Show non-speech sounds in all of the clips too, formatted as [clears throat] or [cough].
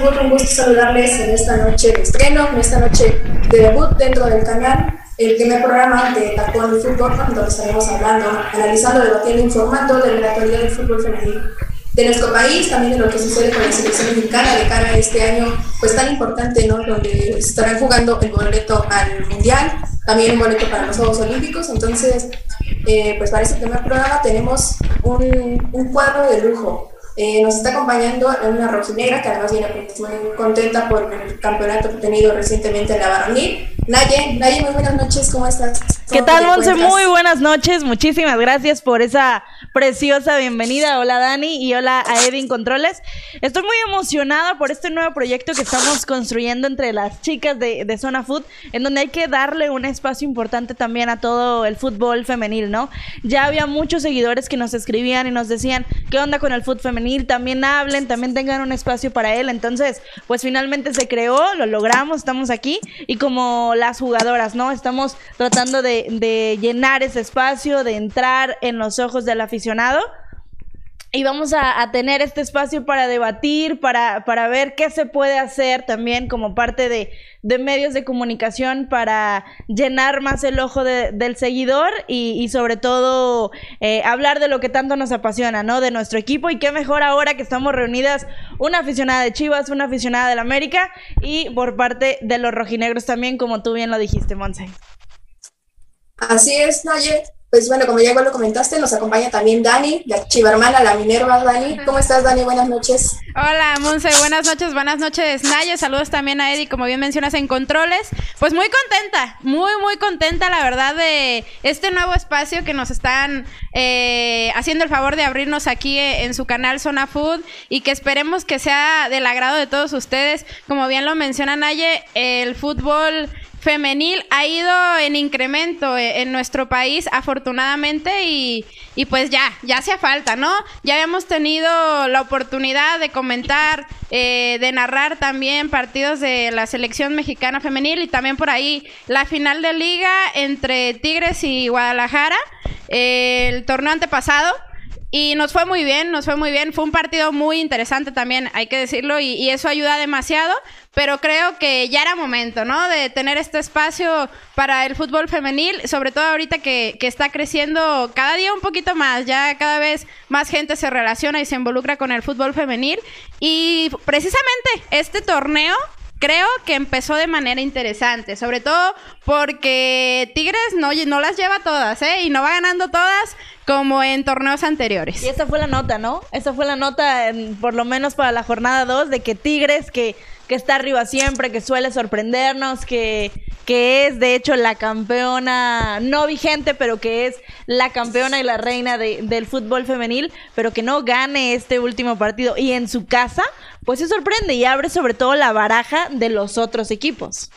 Un gusto saludarles en esta noche de estreno, en esta noche de debut dentro del canal, el primer programa de Tacón de Fútbol, donde estaremos hablando, analizando, debatiendo, informando de la actualidad del fútbol femenino de nuestro país, también de lo que sucede con la selección mexicana de cara a este año, pues tan importante, ¿no? Donde estarán jugando el boleto al Mundial, también un boleto para los Juegos Olímpicos, entonces, eh, pues para este primer programa tenemos un, un cuadro de lujo. Eh, nos está acompañando una rojinegra que además viene muy contenta por el campeonato obtenido recientemente en la varonil. Naye, Naye, muy buenas noches, ¿cómo estás? ¿Qué tal, Monse? Muy buenas noches, muchísimas gracias por esa preciosa bienvenida. Hola Dani y hola a Edwin Controles. Estoy muy emocionada por este nuevo proyecto que estamos construyendo entre las chicas de, de, Zona Food, en donde hay que darle un espacio importante también a todo el fútbol femenil, ¿no? Ya había muchos seguidores que nos escribían y nos decían, ¿qué onda con el fútbol femenil? También hablen, también tengan un espacio para él. Entonces, pues finalmente se creó, lo logramos, estamos aquí y como las jugadoras, ¿no? Estamos tratando de, de llenar ese espacio, de entrar en los ojos de la afición y vamos a, tener este espacio para debatir, para, para, ver qué se puede hacer también como parte de, medios de comunicación para llenar más el ojo del seguidor y, sobre todo eh, hablar de lo que tanto nos apasiona, ¿no? De nuestro equipo y qué mejor ahora que estamos reunidas una aficionada de Chivas, una aficionada del América y por parte de los rojinegros también, como tú bien lo dijiste, Monse. Así es, Naye. Pues bueno, como ya igual lo comentaste, nos acompaña también Dani, la chiva hermana, la Minerva. Dani, ¿cómo estás, Dani? Buenas noches. Hola, Monse, buenas noches, buenas noches, Naya. Saludos también a Eddie, como bien mencionas, en controles. Pues muy contenta, muy, muy contenta, la verdad, de este nuevo espacio que nos están eh, haciendo el favor de abrirnos aquí en su canal Zona Food y que esperemos que sea del agrado de todos ustedes. Como bien lo menciona Naye, el fútbol femenil ha ido en incremento eh, en nuestro país, afortunadamente, y, y, pues ya, ya hacía falta, ¿no? Ya habíamos tenido la oportunidad de comentar, eh, de narrar también partidos de la selección mexicana femenil y también por ahí la final de liga entre Tigres y Guadalajara, el torneo antepasado. Y nos fue muy bien, nos fue muy bien. Fue un partido muy interesante también, hay que decirlo, y, eso ayuda demasiado. Pero creo que ya era momento, ¿no? De tener este espacio para el fútbol femenil, sobre todo ahorita que, que está creciendo cada día un poquito más. Ya cada vez más gente se relaciona y se involucra con el fútbol femenil. Y precisamente este torneo creo que empezó de manera interesante, sobre todo porque Tigres no, no las lleva todas, ¿eh? Y no va ganando todas como en torneos anteriores. Y esa fue la nota, ¿no? Esa fue la nota, por lo menos para la jornada 2, de que Tigres, que, que está arriba siempre, que suele sorprendernos, que, que es de hecho la campeona, no vigente, pero que es la campeona y la reina de, del fútbol femenil, pero que no gane este último partido y en su casa, pues se sorprende y abre sobre todo la baraja de los otros equipos.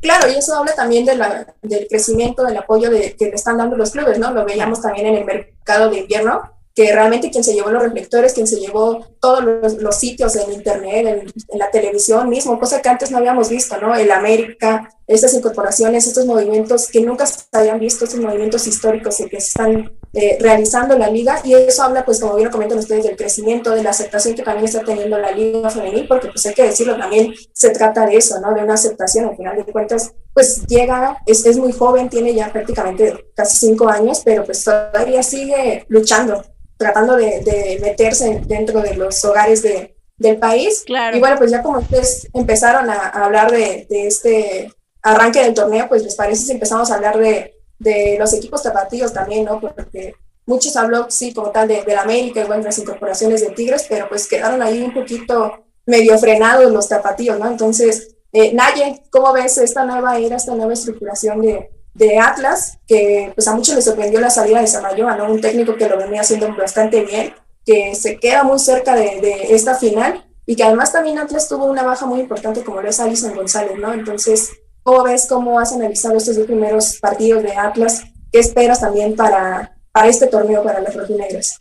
Claro, y eso habla también de la, del crecimiento, del apoyo de, que le están dando los clubes, ¿no? Lo veíamos también en el mercado de invierno, que realmente quien se llevó los reflectores, quien se llevó todos los, sitios en internet, en, la televisión mismo, cosa que antes no habíamos visto, ¿no? El América, estas incorporaciones, estos movimientos que nunca se habían visto, estos movimientos históricos que se están eh, realizando la liga, y eso habla, pues, como bien lo comentan ustedes, del crecimiento, de la aceptación que también está teniendo la liga femenil, porque, pues, hay que decirlo, también se trata de eso, ¿no? De una aceptación, al final de cuentas, pues, llega, es, es muy joven, tiene ya prácticamente casi cinco años, pero, pues, todavía sigue luchando tratando de, meterse dentro de los hogares de, del país. Claro. Y bueno, pues ya como ustedes empezaron a, hablar de, este arranque del torneo, pues les parece si empezamos a hablar de, los equipos tapatíos también, ¿no? Porque muchos habló, sí, como tal, de, la América y bueno, las incorporaciones de Tigres, pero pues quedaron ahí un poquito medio frenados los tapatíos, ¿no? Entonces, eh, Naye, ¿cómo ves esta nueva era, esta nueva estructuración de, de Atlas, que pues a muchos les sorprendió la salida de Samayoa, ¿no? Un técnico que lo venía haciendo bastante bien, que se queda muy cerca de, esta final y que además también Atlas tuvo una baja muy importante como lo es Alison González, ¿no? Entonces, ¿cómo ves cómo has analizado estos dos primeros partidos de Atlas? ¿Qué esperas también para, para este torneo para las rojinegras?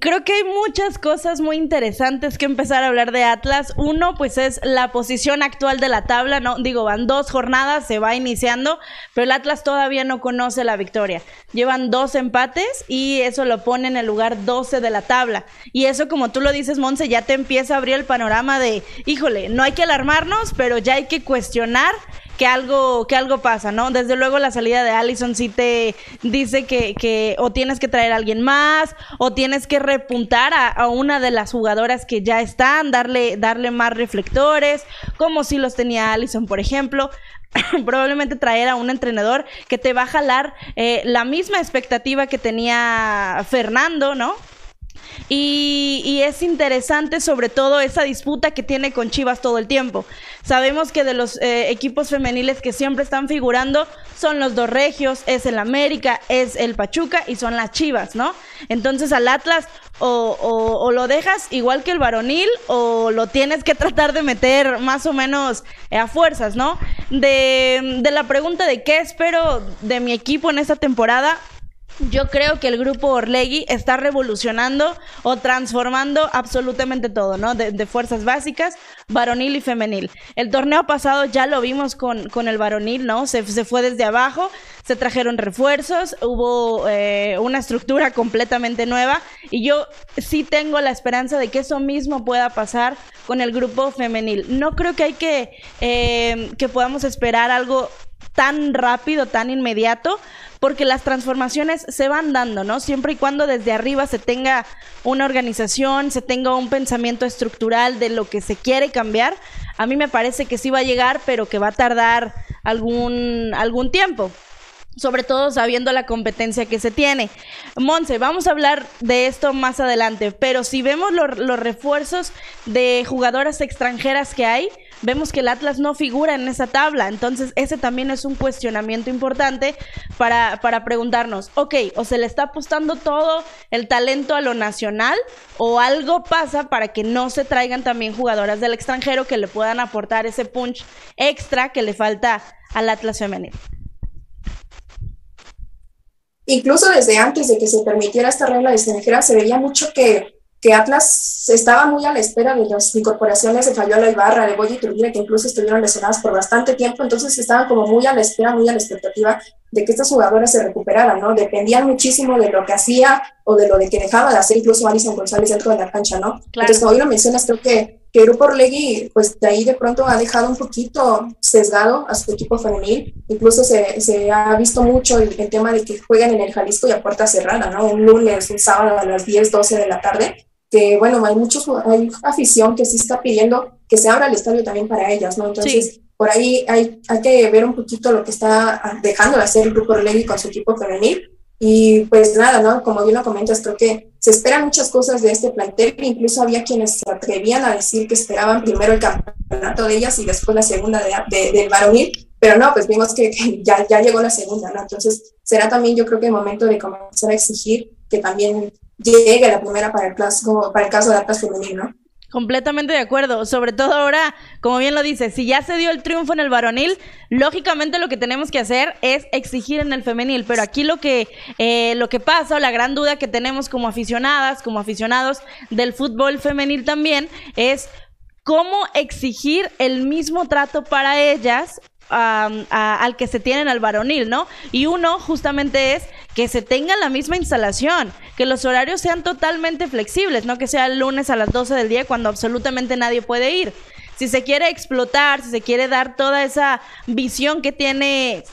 Creo que hay muchas cosas muy interesantes que empezar a hablar de Atlas. Uno, pues es la posición actual de la tabla, ¿no? Digo, van dos jornadas, se va iniciando, pero el Atlas todavía no conoce la victoria. Llevan dos empates y eso lo pone en el lugar 12 de la tabla. Y eso, como tú lo dices, Monse, ya te empieza a abrir el panorama de, híjole, no hay que alarmarnos, pero ya hay que cuestionar que algo, que algo pasa, ¿no? Desde luego la salida de Allison sí te dice que, que o tienes que traer a alguien más, o tienes que repuntar a, una de las jugadoras que ya están, darle, darle más reflectores, como si los tenía Allison, por ejemplo. [clears throat] probablemente traer a un entrenador que te va a jalar eh, la misma expectativa que tenía Fernando, ¿no? Y, es interesante sobre todo esa disputa que tiene con Chivas todo el tiempo. Sabemos que de los eh, equipos femeniles que siempre están figurando son los dos regios, es el América, es el Pachuca y son las Chivas, ¿no? Entonces al Atlas o, lo dejas igual que el varonil o lo tienes que tratar de meter más o menos eh, a fuerzas, ¿no? De, de la pregunta de qué espero de mi equipo en esta temporada, yo creo que el grupo Orlegui está revolucionando o transformando absolutamente todo, ¿no? De, fuerzas básicas, varonil y femenil. El torneo pasado ya lo vimos con, con el varonil, ¿no? Se, se, fue desde abajo, se trajeron refuerzos, hubo eh, una estructura completamente nueva y yo sí tengo la esperanza de que eso mismo pueda pasar con el grupo femenil. No creo que hay que, eh, que podamos esperar algo tan rápido, tan inmediato, porque las transformaciones se van dando, ¿no? Siempre y cuando desde arriba se tenga una organización, se tenga un pensamiento estructural de lo que se quiere cambiar, a mí me parece que sí va a llegar, pero que va a tardar algún, algún tiempo sobre todo sabiendo la competencia que se tiene. Monse, vamos a hablar de esto más adelante, pero si vemos los refuerzos de jugadoras extranjeras que hay, vemos que el Atlas no figura en esa tabla. Entonces, ese también es un cuestionamiento importante para, para preguntarnos, ok, o se le está apostando todo el talento a lo nacional o algo pasa para que no se traigan también jugadoras del extranjero que le puedan aportar ese punch extra que le falta al Atlas femenino. Incluso desde antes de que se permitiera esta regla de extranjera, se veía mucho que que Atlas estaba muy a la espera de las incorporaciones de Fabiola Ibarra, de Boya y Turbina, que incluso estuvieron lesionadas por bastante tiempo, entonces estaban como muy a la espera, muy a la expectativa de que estas jugadoras se recuperaran, ¿no? Dependían muchísimo de lo que hacía o de lo de que dejaba de hacer incluso Alison González dentro de la cancha, ¿no? Claro. Entonces, como hoy lo mencionas, creo que, que Grupo Orlegui, pues de ahí de pronto ha dejado un poquito sesgado a su equipo femenil, incluso se, se ha visto mucho el, el tema de que juegan en el Jalisco y a puerta cerrada, ¿no? Un lunes, un sábado a las 10, 12 de la tarde, que bueno, hay muchos, hay afición que sí está pidiendo que se abra el estadio también para ellas, ¿no? Entonces, por ahí hay, hay que ver un poquito lo que está dejando de hacer el Grupo Orlegui con su equipo femenil. Y pues nada, ¿no? Como bien lo comentas, creo que se esperan muchas cosas de este plantel. Incluso había quienes se atrevían a decir que esperaban primero el campeonato de ellas y después la segunda de, del varonil. Pero no, pues vimos que, ya, ya llegó la segunda, ¿no? Entonces será también yo creo que el momento de comenzar a exigir que también llegue la primera para el, caso, para el caso de Atlas femenil, ¿no? Completamente de acuerdo. Sobre todo ahora, como bien lo dice, si ya se dio el triunfo en el varonil, lógicamente lo que tenemos que hacer es exigir en el femenil. Pero aquí lo que, eh, lo que pasa, o la gran duda que tenemos como aficionadas, como aficionados del fútbol femenil también, es cómo exigir el mismo trato para ellas al que se tienen al varonil, ¿no? Y uno justamente es que se tenga la misma instalación, que los horarios sean totalmente flexibles, no que sea el lunes a las 12 del día cuando absolutamente nadie puede ir. Si se quiere explotar, si se quiere dar toda esa visión que tiene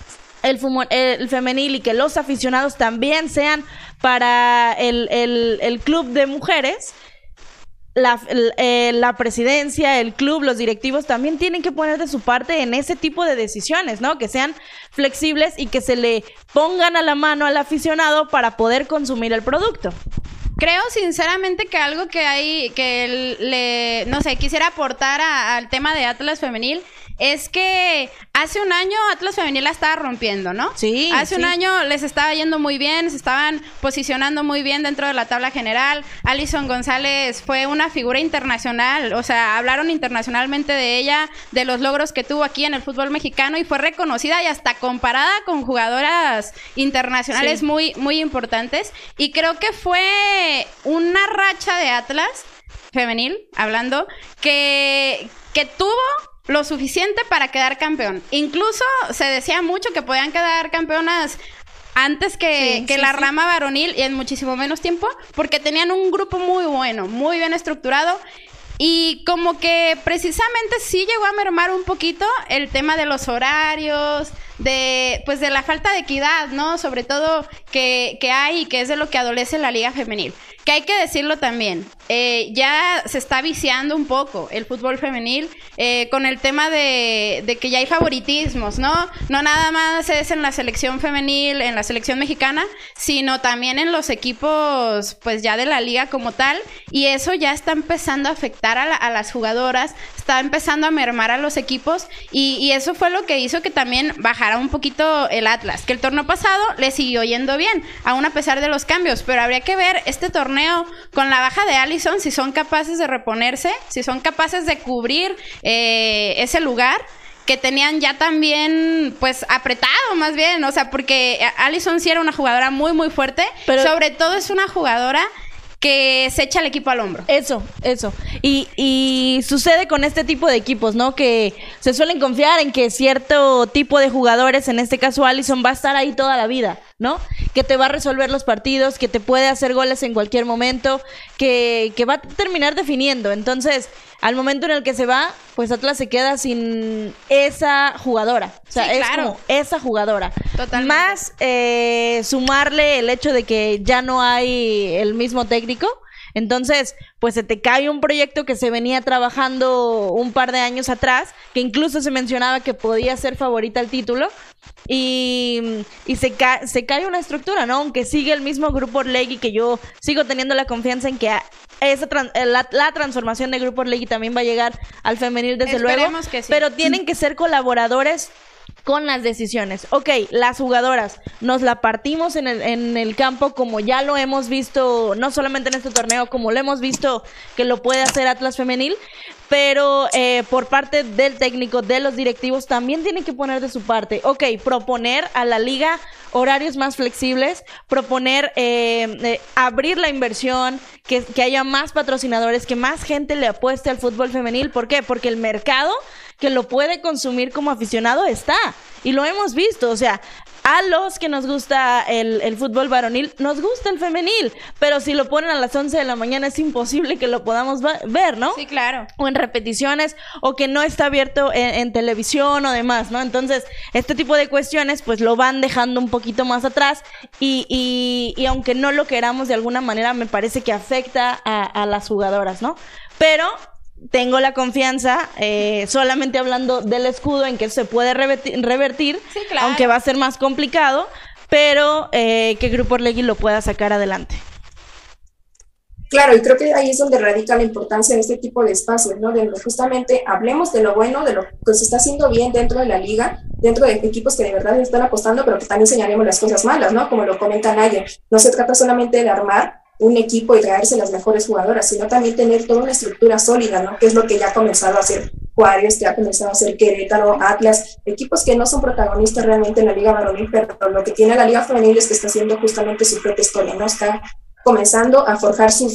el, femenil y que los aficionados también sean para el club de mujeres, la, eh, la, presidencia, el club, los directivos también tienen que poner de su parte en ese tipo de decisiones, ¿no? Que sean flexibles y que se le pongan a la mano al aficionado para poder consumir el producto. Creo sinceramente que algo que hay, que le, no sé, quisiera aportar al tema de Atlas Femenil es que hace un año Atlas Femenil la estaba rompiendo, ¿no? Sí. Hace un año les estaba yendo muy bien, se estaban posicionando muy bien dentro de la tabla general. Alison González fue una figura internacional, o sea, hablaron internacionalmente de ella, de los logros que tuvo aquí en el fútbol mexicano y fue reconocida y hasta comparada con jugadoras internacionales Sí. muy, muy importantes. Y creo que fue una racha de Atlas femenil, hablando, que, que tuvo lo suficiente para quedar campeón. Incluso se decía mucho que podían quedar campeonas antes que, Sí, que sí, la sí. rama varonil y en muchísimo menos tiempo, porque tenían un grupo muy bueno, muy bien estructurado. Y como que precisamente sí llegó a mermar un poquito el tema de los horarios, de pues de la falta de equidad, ¿no? Sobre todo que, que hay y que es de lo que adolece la liga femenil. Que hay que decirlo también, eh, ya se está viciando un poco el fútbol femenil eh, con el tema de, de que ya hay favoritismos, ¿no? No nada más es en la selección femenil, en la selección mexicana, sino también en los equipos, pues ya de la liga como tal, y eso ya está empezando a afectar a, la- a las jugadoras, está empezando a mermar a los equipos, y, y eso fue lo que hizo que también bajara un poquito el Atlas, que el torneo pasado le siguió yendo bien, aún a pesar de los cambios, pero habría que ver este torneo con la baja de Allison, si son capaces de reponerse, si son capaces de cubrir eh, ese lugar que tenían ya también, pues, apretado más bien, o sea, porque Allison sí era una jugadora muy, muy fuerte, Pero- sobre todo es una jugadora que se echa el equipo al hombro. Eso, eso. Y, y sucede con este tipo de equipos, ¿no? Que se suelen confiar en que cierto tipo de jugadores, en este caso Allison, va a estar ahí toda la vida, ¿no? Que te va a resolver los partidos, que te puede hacer goles en cualquier momento, que, que va a terminar definiendo. Entonces, al momento en el que se va, pues Atlas se queda sin esa jugadora. O sea, Sí, es claro. como esa jugadora. Totalmente. Más eh, sumarle el hecho de que ya no hay el mismo técnico. Entonces, pues se te cae un proyecto que se venía trabajando un par de años atrás, que incluso se mencionaba que podía ser favorita al título, y, y se, ca- se cae una estructura, ¿no? Aunque sigue el mismo Grupo Orlegui, que yo sigo teniendo la confianza en que esa tran- eh, la, la transformación de Grupo Orlegui también va a llegar al femenil desde luego, Esperemos que sí. pero tienen que ser colaboradores con las decisiones. Ok, las jugadoras nos la partimos en el, en el campo como ya lo hemos visto, no solamente en este torneo, como lo hemos visto que lo puede hacer Atlas Femenil, pero eh, por parte del técnico, de los directivos, también tienen que poner de su parte. Ok, proponer a la liga horarios más flexibles, proponer eh, eh, abrir la inversión, que, que haya más patrocinadores, que más gente le apueste al fútbol femenil. ¿Por qué? Porque el mercado que lo puede consumir como aficionado está. Y lo hemos visto. O sea, a los que nos gusta el, el fútbol varonil, nos gusta el femenil. Pero si lo ponen a las 11 de la mañana es imposible que lo podamos ver, ¿no? Sí, claro. o en repeticiones o que no está abierto en, en televisión o demás, ¿no? Entonces, este tipo de cuestiones pues lo van dejando un poquito más atrás y, y- y aunque no lo queramos de alguna manera, me parece que afecta a, a las jugadoras, ¿no? Pero tengo la confianza, eh, solamente hablando del escudo, en que se puede reverti- revertir, Sí, claro. aunque va a ser más complicado, pero eh, que Grupo Orlegui lo pueda sacar adelante. Claro, y creo que ahí es donde radica la importancia de este tipo de espacios, ¿no? De donde justamente hablemos de lo bueno, de lo que se está haciendo bien dentro de la liga, dentro de equipos que de verdad están apostando, pero que también señalemos las cosas malas, ¿no? Como lo comenta Naya, no se trata solamente de armar un equipo y traerse las mejores jugadoras, sino también tener toda una estructura sólida, ¿no? Que es lo que ya ha comenzado a hacer Juárez, que ha comenzado a hacer Querétaro, Atlas, equipos que no son protagonistas realmente en la liga varonil, pero lo que tiene la liga femenil es que está haciendo justamente su propia historia, ¿no? Está comenzando a forjar su,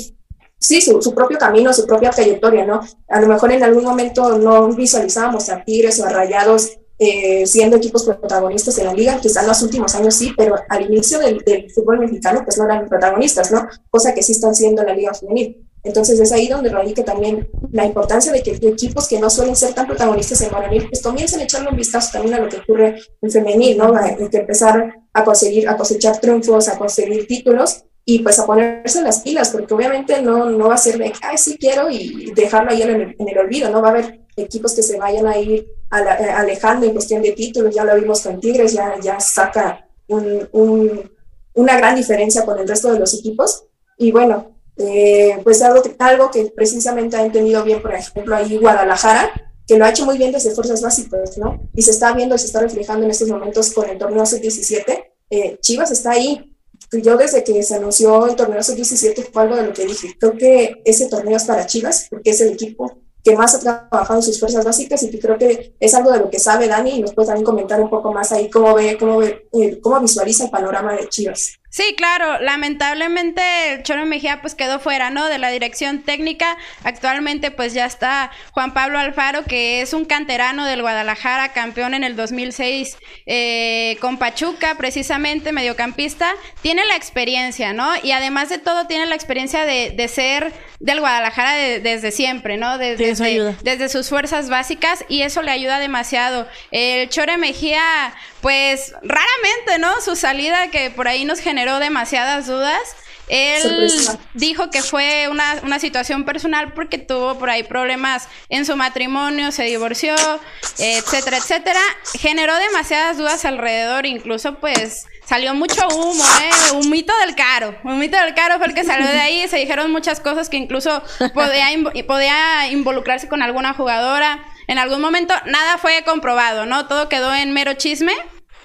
sí, su, su propio camino, su propia trayectoria, ¿no? A lo mejor en algún momento no visualizábamos a Tigres o a Rayados eh, siendo equipos protagonistas en la liga, quizás en los últimos años sí, pero al inicio del, del fútbol mexicano pues no eran protagonistas, ¿no? Cosa que sí están siendo en la liga femenil. Entonces es ahí donde radica también la importancia de que equipos que no suelen ser tan protagonistas en varonil, pues comiencen a echarle un vistazo también a lo que ocurre en femenil, ¿no? Hay que empezar a conseguir, a cosechar triunfos, a conseguir títulos y pues a ponerse las pilas, porque obviamente no, no va a ser de, ay, sí quiero y dejarlo ahí en el, en el olvido, ¿no? Va a haber equipos que se vayan a ir eh, alejando en cuestión de títulos, ya lo vimos con Tigres, ya, ya saca un, un, una gran diferencia con el resto de los equipos. Y bueno, eh, pues algo algo que precisamente ha entendido bien, por ejemplo, ahí Guadalajara, que lo ha hecho muy bien desde fuerzas básicas, ¿no? Y se está viendo, se está reflejando en estos momentos con el torneo sub-17. Eh, Chivas está ahí. Yo desde que se anunció el torneo sub-17 fue algo de lo que dije. Creo que ese torneo es para Chivas porque es el equipo que más ha trabajado en sus fuerzas básicas y que creo que es algo de lo que sabe Dani y nos puede también comentar un poco más ahí cómo ve, cómo ve, eh, cómo visualiza el panorama de Chivas. Sí, claro, lamentablemente el Choro Mejía pues quedó fuera, ¿no? De la dirección técnica. Actualmente pues ya está Juan Pablo Alfaro, que es un canterano del Guadalajara, campeón en el 2006 eh, con Pachuca, precisamente mediocampista. Tiene la experiencia, ¿no? Y además de todo tiene la experiencia de, ser del Guadalajara desde siempre, ¿no? Desde, desde sus fuerzas básicas y eso le ayuda demasiado. El Chore Mejía pues raramente, ¿no? Su salida que por ahí nos generó demasiadas dudas. Él dijo que fue una, una, situación personal porque tuvo por ahí problemas en su matrimonio, se divorció, etcétera, etcétera. Generó demasiadas dudas alrededor, incluso pues salió mucho humo, ¿eh? Un mito del caro. Un mito del caro fue el que salió de ahí. Se dijeron muchas cosas que incluso podía, podía involucrarse con alguna jugadora. En algún momento nada fue comprobado, ¿no? Todo quedó en mero chisme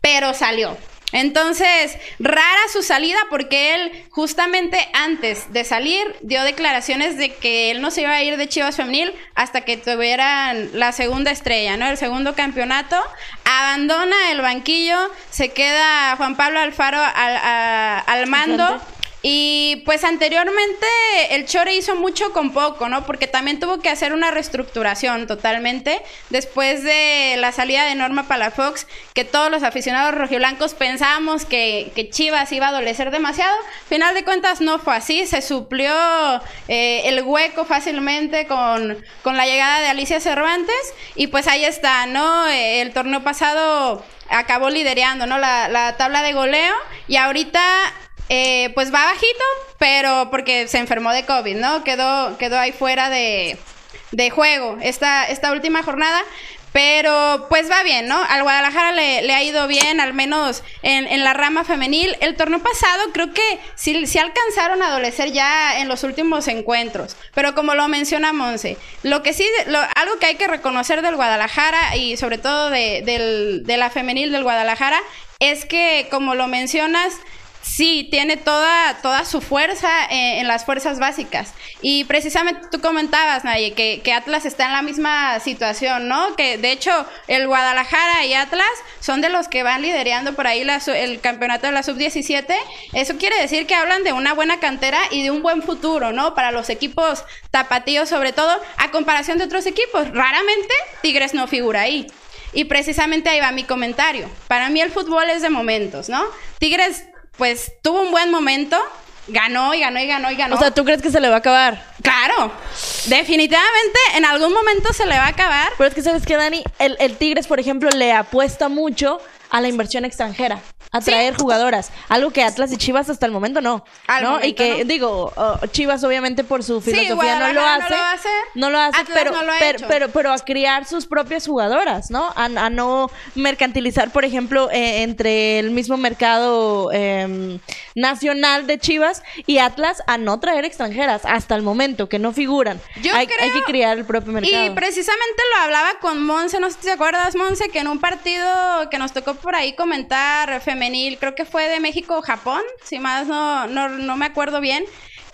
pero salió. Entonces, rara su salida porque él justamente antes de salir dio declaraciones de que él no se iba a ir de Chivas Femenil hasta que tuvieran la segunda estrella, ¿no? El segundo campeonato. Abandona el banquillo, se queda Juan Pablo Alfaro al, al mando. Y pues anteriormente el Chore hizo mucho con poco, ¿no? Porque también tuvo que hacer una reestructuración totalmente después de la salida de Norma Palafox, que todos los aficionados rojiblancos pensábamos que, que Chivas iba a adolecer demasiado. Final de cuentas no fue así, se suplió eh, el hueco fácilmente con, con la llegada de Alicia Cervantes y pues ahí está, ¿no? El torneo pasado acabó liderando, ¿no? La, la tabla de goleo y ahorita eh, pues va bajito, pero porque se enfermó de COVID, ¿no? Quedó, quedó ahí fuera de, de juego esta, esta última jornada. Pero pues va bien, ¿no? Al Guadalajara le, ha ido bien, al menos en, en, la rama femenil. El torneo pasado creo que sí, sí, alcanzaron a adolecer ya en los últimos encuentros. Pero como lo menciona Monse, lo que sí, lo, algo que hay que reconocer del Guadalajara y sobre todo de, del, de la femenil del Guadalajara es que, como lo mencionas, Sí, tiene toda, toda su fuerza eh, en las fuerzas básicas. Y precisamente tú comentabas, Nadie, que, Atlas está en la misma situación, ¿no? Que de hecho el Guadalajara y Atlas son de los que van liderando por ahí el campeonato de la sub-17. Eso quiere decir que hablan de una buena cantera y de un buen futuro, ¿no? Para los equipos tapatíos sobre todo, a comparación de otros equipos. Raramente Tigres no figura ahí. Y precisamente ahí va mi comentario. Para mí el fútbol es de momentos, ¿no? Tigres pues tuvo un buen momento, ganó y ganó y ganó y ganó. O sea, ¿tú crees que se le va a acabar? Claro, definitivamente en algún momento se le va a acabar. Pero es que, ¿sabes qué, Dani? El, el Tigres, por ejemplo, le apuesta mucho a la inversión extranjera atraer jugadoras. Algo que Atlas y Chivas hasta el momento no. ¿no? y que, digo, Chivas obviamente por su filosofía no, lo hace, no lo hace. pero, pero, pero, a criar sus propias jugadoras, ¿no? A, no mercantilizar, por ejemplo, eh, entre el mismo mercado em, nacional de Chivas y Atlas a no traer extranjeras hasta el momento, que no figuran. Yo hay, hay que criar el propio mercado. Y precisamente lo hablaba con Monse, no sé si te acuerdas, Monse, que en un partido que nos tocó por ahí comentar, creo que fue de México Japón, si más no, no, me acuerdo bien.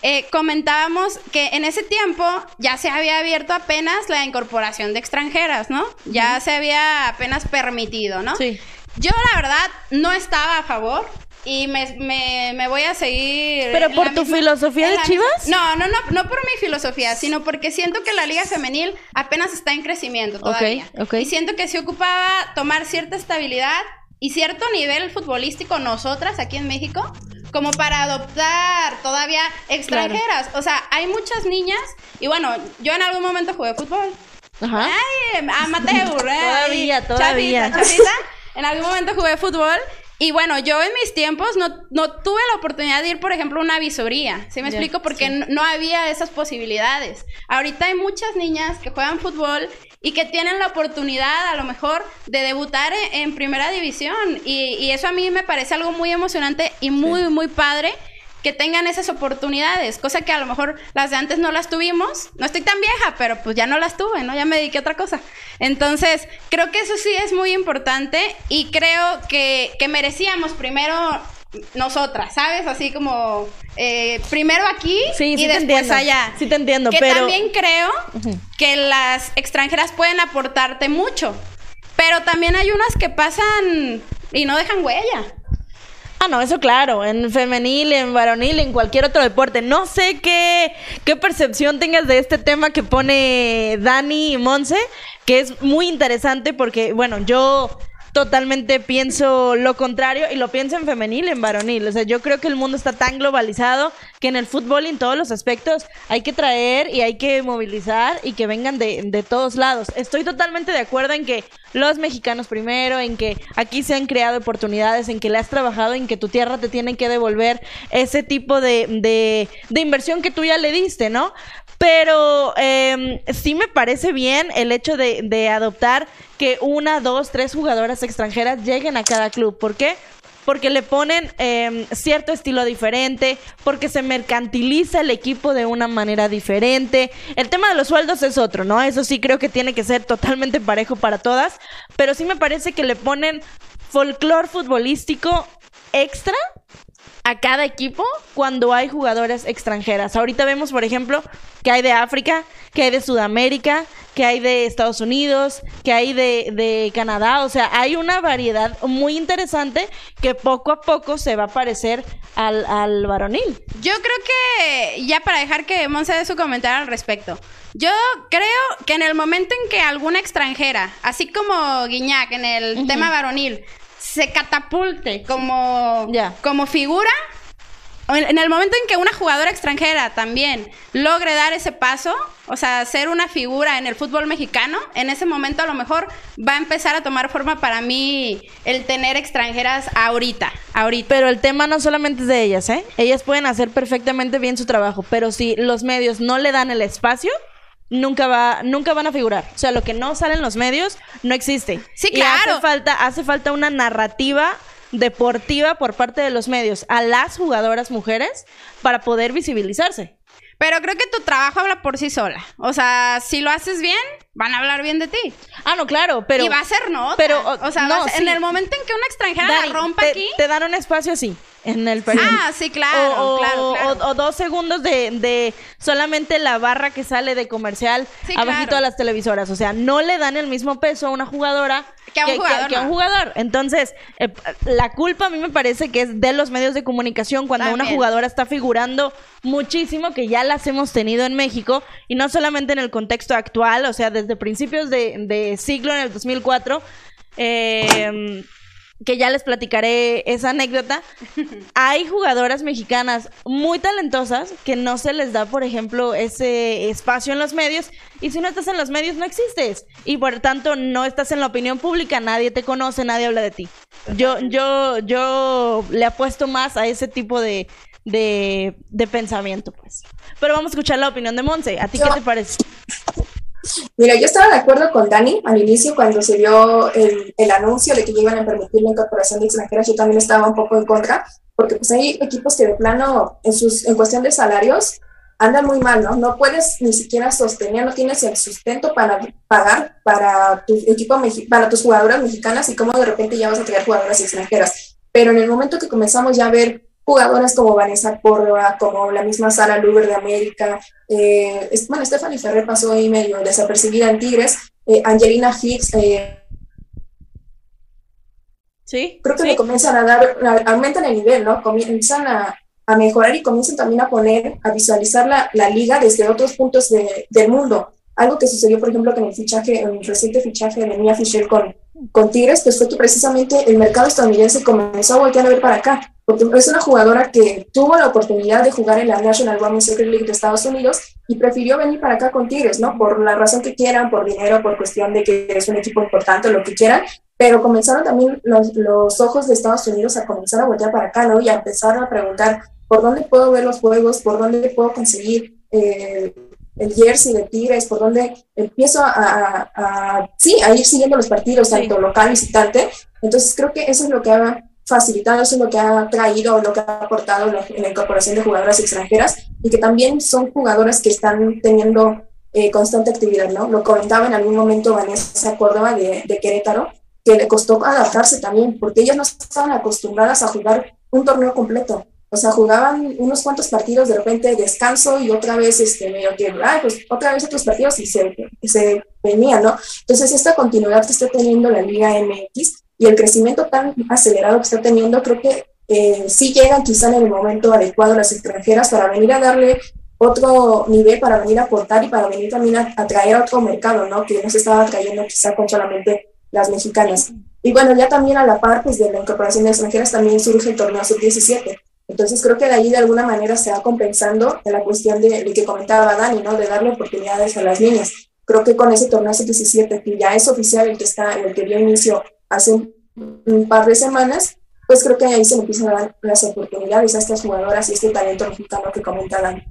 Eh, comentábamos que en ese tiempo ya se había abierto apenas la incorporación de extranjeras, ¿no? Ya se había apenas permitido, ¿no? Sí. Yo la verdad no estaba a favor y me, me, voy a seguir. ¿Pero por tu filosofía de Chivas? No, no, no, no por mi filosofía, sino porque siento que la liga femenil apenas está en crecimiento todavía. Y siento que se ocupaba tomar cierta estabilidad y cierto nivel futbolístico nosotras aquí en México como para adoptar todavía extranjeras. O sea, hay muchas niñas y bueno, yo en algún momento jugué fútbol. Ajá. Ay, amateur, ¿eh? [laughs] Todavía, todavía. En algún momento jugué fútbol y bueno, yo en mis tiempos no, no, tuve la oportunidad de ir, por ejemplo, a una visoría. ¿Sí me explico? Porque no, había esas posibilidades. Ahorita hay muchas niñas que juegan fútbol y que tienen la oportunidad a lo mejor de debutar en, primera división. Y, eso a mí me parece algo muy emocionante y muy, muy padre que tengan esas oportunidades, cosa que a lo mejor las de antes no las tuvimos. No estoy tan vieja, pero pues ya no las tuve, ¿no? Ya me dediqué a otra cosa. Entonces, creo que eso sí es muy importante y creo que, que merecíamos primero nosotras, ¿sabes? Así como eh, primero aquí y después allá. Sí te entiendo, que pero... también creo que las extranjeras pueden aportarte mucho, pero también hay unas que pasan y no dejan huella. Ah, no, eso claro, en femenil, en varonil, en cualquier otro deporte. No sé qué, qué percepción tengas de este tema que pone Dani y Monse, que es muy interesante porque, bueno, yo totalmente pienso lo contrario y lo pienso en femenil, en varonil. O sea, yo creo que el mundo está tan globalizado que en el fútbol y en todos los aspectos hay que traer y hay que movilizar y que vengan de, de todos lados. Estoy totalmente de acuerdo en que los mexicanos primero, en que aquí se han creado oportunidades, en que le has trabajado, en que tu tierra te tiene que devolver ese tipo de, de, de inversión que tú ya le diste, ¿no? Pero eh, sí me parece bien el hecho de, adoptar que una, dos, tres jugadoras extranjeras lleguen a cada club. ¿Por qué? porque le ponen eh, cierto estilo diferente, porque se mercantiliza el equipo de una manera diferente. El tema de los sueldos es otro, ¿no? Eso sí creo que tiene que ser totalmente parejo para todas, pero sí me parece que le ponen folclore futbolístico extra a cada equipo cuando hay jugadoras extranjeras. Ahorita vemos, por ejemplo, que hay de África, que hay de Sudamérica, que hay de Estados Unidos, que hay de, de, Canadá. O sea, hay una variedad muy interesante que poco a poco se va a parecer al, al varonil. Yo creo que, ya para dejar que Monse dé su comentario al respecto, yo creo que en el momento en que alguna extranjera, así como Guiñac en el uh -huh. tema varonil, se catapulte como, Ya. como figura. En el momento en que una jugadora extranjera también logre dar ese paso, o sea, ser una figura en el fútbol mexicano, en ese momento a lo mejor va a empezar a tomar forma para mí el tener extranjeras ahorita, ahorita. Pero el tema no solamente es de ellas, ¿eh? Ellas pueden hacer perfectamente bien su trabajo, pero si los medios no le dan el espacio, nunca va, nunca van a figurar. O sea, lo que no sale en los medios no existe. Sí, Y claro. hace falta, hace falta una narrativa deportiva por parte de los medios a las jugadoras mujeres para poder visibilizarse. Pero creo que tu trabajo habla por sí sola. O sea, si lo haces bien, van a hablar bien de ti. Ah, no, claro, pero y va a ser nota. pero, o sea, no, en el momento en que una extranjera Dani, la rompa te, aquí. te dan un espacio así en el periódico. Ah, sí, claro, o, claro, claro. o- o dos segundos de, de solamente la barra que sale de comercial Sí, abajito claro. de las televisoras. O sea, no le dan el mismo peso a una jugadora Que a un jugador, que a un no. jugador. Entonces, eh, la culpa a mí me parece que es de los medios de comunicación cuando una jugadora está figurando muchísimo, que ya las hemos tenido en México, y no solamente en el contexto actual, o sea, desde principios de, de siglo, en el 2004. Eh, que ya les platicaré esa anécdota. [laughs] Hay jugadoras mexicanas muy talentosas que no se les da, por ejemplo, ese espacio en los medios. Y si no estás en los medios, no existes. Y por tanto, no estás en la opinión pública, nadie te conoce, nadie habla de ti. Yo, yo, yo le apuesto más a ese tipo de, de, de pensamiento, pues. Pero vamos a escuchar la opinión de Monse. ¿A ti qué te parece? Mira, yo estaba de acuerdo con Dani al inicio cuando se dio el, el anuncio de que iban a permitir la incorporación de extranjeras, yo también estaba un poco en contra, porque pues hay equipos que de plano, en, sus, en cuestión de salarios, andan muy mal, ¿no? No puedes ni siquiera sostener, no tienes el sustento para pagar para tu equipo, para tus jugadoras mexicanas y cómo de repente ya vas a traer jugadoras extranjeras. Pero en el momento que comenzamos ya a ver jugadoras como Vanessa Córdoba, como la misma Sara Luber de América, eh, bueno, Stephanie Ferrer pasó ahí medio desapercibida en Tigres, eh, Angelina Hicks, eh, ¿Sí? creo que ¿Sí? le comienzan a dar, a- aumentan el nivel, ¿no? Comienzan a, a mejorar y comienzan también a poner, a visualizar la, la liga desde otros puntos de- del mundo. Algo que sucedió, por ejemplo, con el fichaje, en el reciente fichaje de Mia Fisher con, con Tigres, pues fue que precisamente el mercado estadounidense comenzó a voltear a ver para acá, porque es una jugadora que tuvo la oportunidad de jugar en la National Women's Soccer League de Estados Unidos y prefirió venir para acá con Tigres, ¿no? Por la razón que quieran, por dinero, por cuestión de que es un equipo importante, lo que quieran, pero comenzaron también los, los ojos de Estados Unidos a comenzar a voltear para acá, ¿no? Y a empezar a preguntar, ¿por dónde puedo ver los juegos? ¿Por dónde puedo conseguir eh, el jersey de Tigres? ¿Por dónde empiezo a, a- a- sí, a ir siguiendo los partidos, Sí. tanto local, visitante? Entonces creo que eso es lo que ha facilitado, eso es lo que ha traído, lo que ha aportado la incorporación de jugadoras extranjeras y que también son jugadoras que están teniendo eh, constante actividad, ¿no? Lo comentaba en algún momento Vanessa Córdoba de, de Querétaro, que le costó adaptarse también, porque ellas no estaban acostumbradas a jugar un torneo completo. O sea, jugaban unos cuantos partidos, de repente descanso y otra vez, este, medio que, ay, pues otra vez otros partidos y se, se venían, ¿no? Entonces, esta continuidad que está teniendo la Liga MX y el crecimiento tan acelerado que está teniendo, creo que eh, sí llegan quizá en el momento adecuado las extranjeras para venir a darle otro nivel, para venir a aportar y para venir también a atraer a otro mercado, ¿no? Que no se estaba trayendo quizá con solamente las mexicanas. Y bueno, ya también a la par pues, de la incorporación de extranjeras también surge el torneo sub-17 entonces creo que de ahí de alguna manera se va compensando en la cuestión de, que comentaba Dani, ¿no? De darle oportunidades a las niñas. Creo que con ese torneo 17 que ya es oficial, el que está, el que dio inicio hace un, par de semanas, pues creo que ahí se empiezan a dar las oportunidades a estas jugadoras y este talento mexicano que comenta Dani.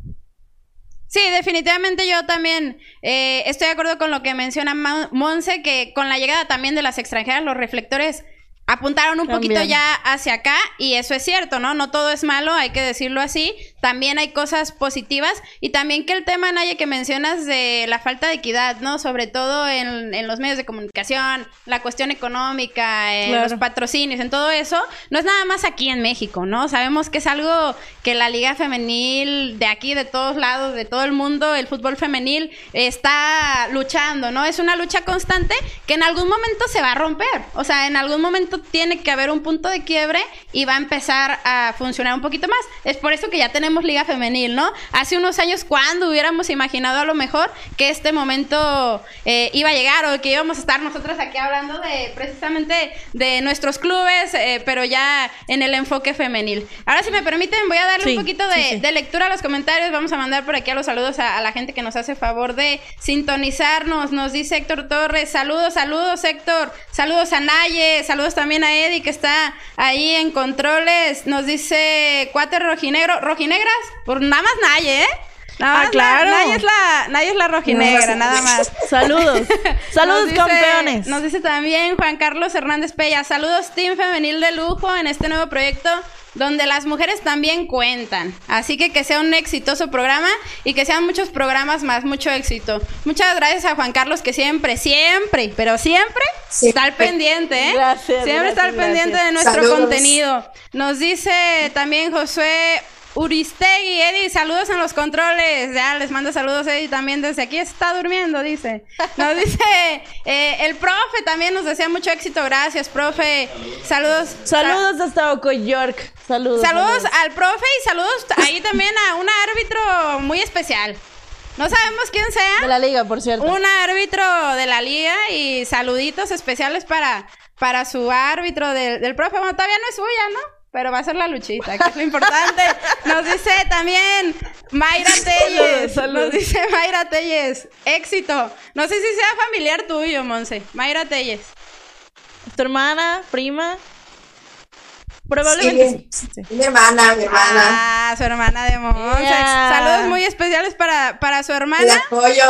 Sí, definitivamente yo también eh, estoy de acuerdo con lo que menciona Monse, que con la llegada también de las extranjeras, los reflectores apuntaron un poquito ya hacia acá y eso es cierto, ¿no? No todo es malo, hay que decirlo así. También hay cosas positivas y también que el tema, Naya, que mencionas de la falta de equidad, ¿no? Sobre todo en, en los medios de comunicación, la cuestión económica, en los patrocinios, en todo eso, no es nada más aquí en México, ¿no? Sabemos que es algo que la liga femenil de aquí, de todos lados, de todo el mundo, el fútbol femenil está luchando, ¿no? Es una lucha constante que en algún momento se va a romper, o sea, en algún momento tiene que haber un punto de quiebre y va a empezar a funcionar un poquito más. Es por eso que ya tenemos liga femenil, ¿no? Hace unos años, cuando hubiéramos imaginado a lo mejor que este momento eh, iba a llegar o que íbamos a estar nosotros aquí hablando de precisamente de nuestros clubes, eh, pero ya en el enfoque femenil. Ahora, si me permiten, voy a darle un poquito de, lectura a los comentarios. Vamos a mandar por aquí a los saludos a, a la gente que nos hace favor de sintonizarnos. Nos dice Héctor Torres, saludos, saludos Héctor, saludos a Naye, saludos también también a Eddie que está ahí en controles. Nos dice cuatro rojinegro. ¿Rojinegras? Por nada más Naye, ¿eh? Nada ah, claro. nadie es la, nadie es la rojinegra, nada más. [laughs] Saludos. [laughs] Saludos, campeones. Nos dice también Juan Carlos Hernández Pella. Saludos, Team Femenil de Lujo, en este nuevo proyecto donde las mujeres también cuentan. Así que que sea un exitoso programa y que sean muchos programas más, mucho éxito. Muchas gracias a Juan Carlos que siempre, siempre, pero siempre está al pendiente, ¿eh? Gracias. Siempre está al pendiente de nuestro contenido. Nos dice también Josué Uristegui, Eddie, saludos en los controles. Ya les mando saludos, Eddie, también desde aquí está durmiendo, dice. Nos [laughs] dice eh, el profe también nos desea mucho éxito. Gracias, profe. Saludos. Saludos hasta Oco York. Saludos, saludos. al profe y saludos ahí también a un árbitro muy especial. No sabemos quién sea. De la liga, por cierto. Un árbitro de la liga y saluditos especiales para, para su árbitro del, del profe. Bueno, todavía no es suya, ¿no? Pero va a ser la luchita, que es lo importante. Nos dice también Mayra Telles. Nos dice Mayra Telles. Éxito. No sé si sea familiar tuyo, Monse. Mayra Telles. ¿Tu hermana, prima? Probablemente sí. Mi hermana, mi hermana. Ah, su hermana de Monse. Saludos muy especiales para, para su hermana. El apoyo.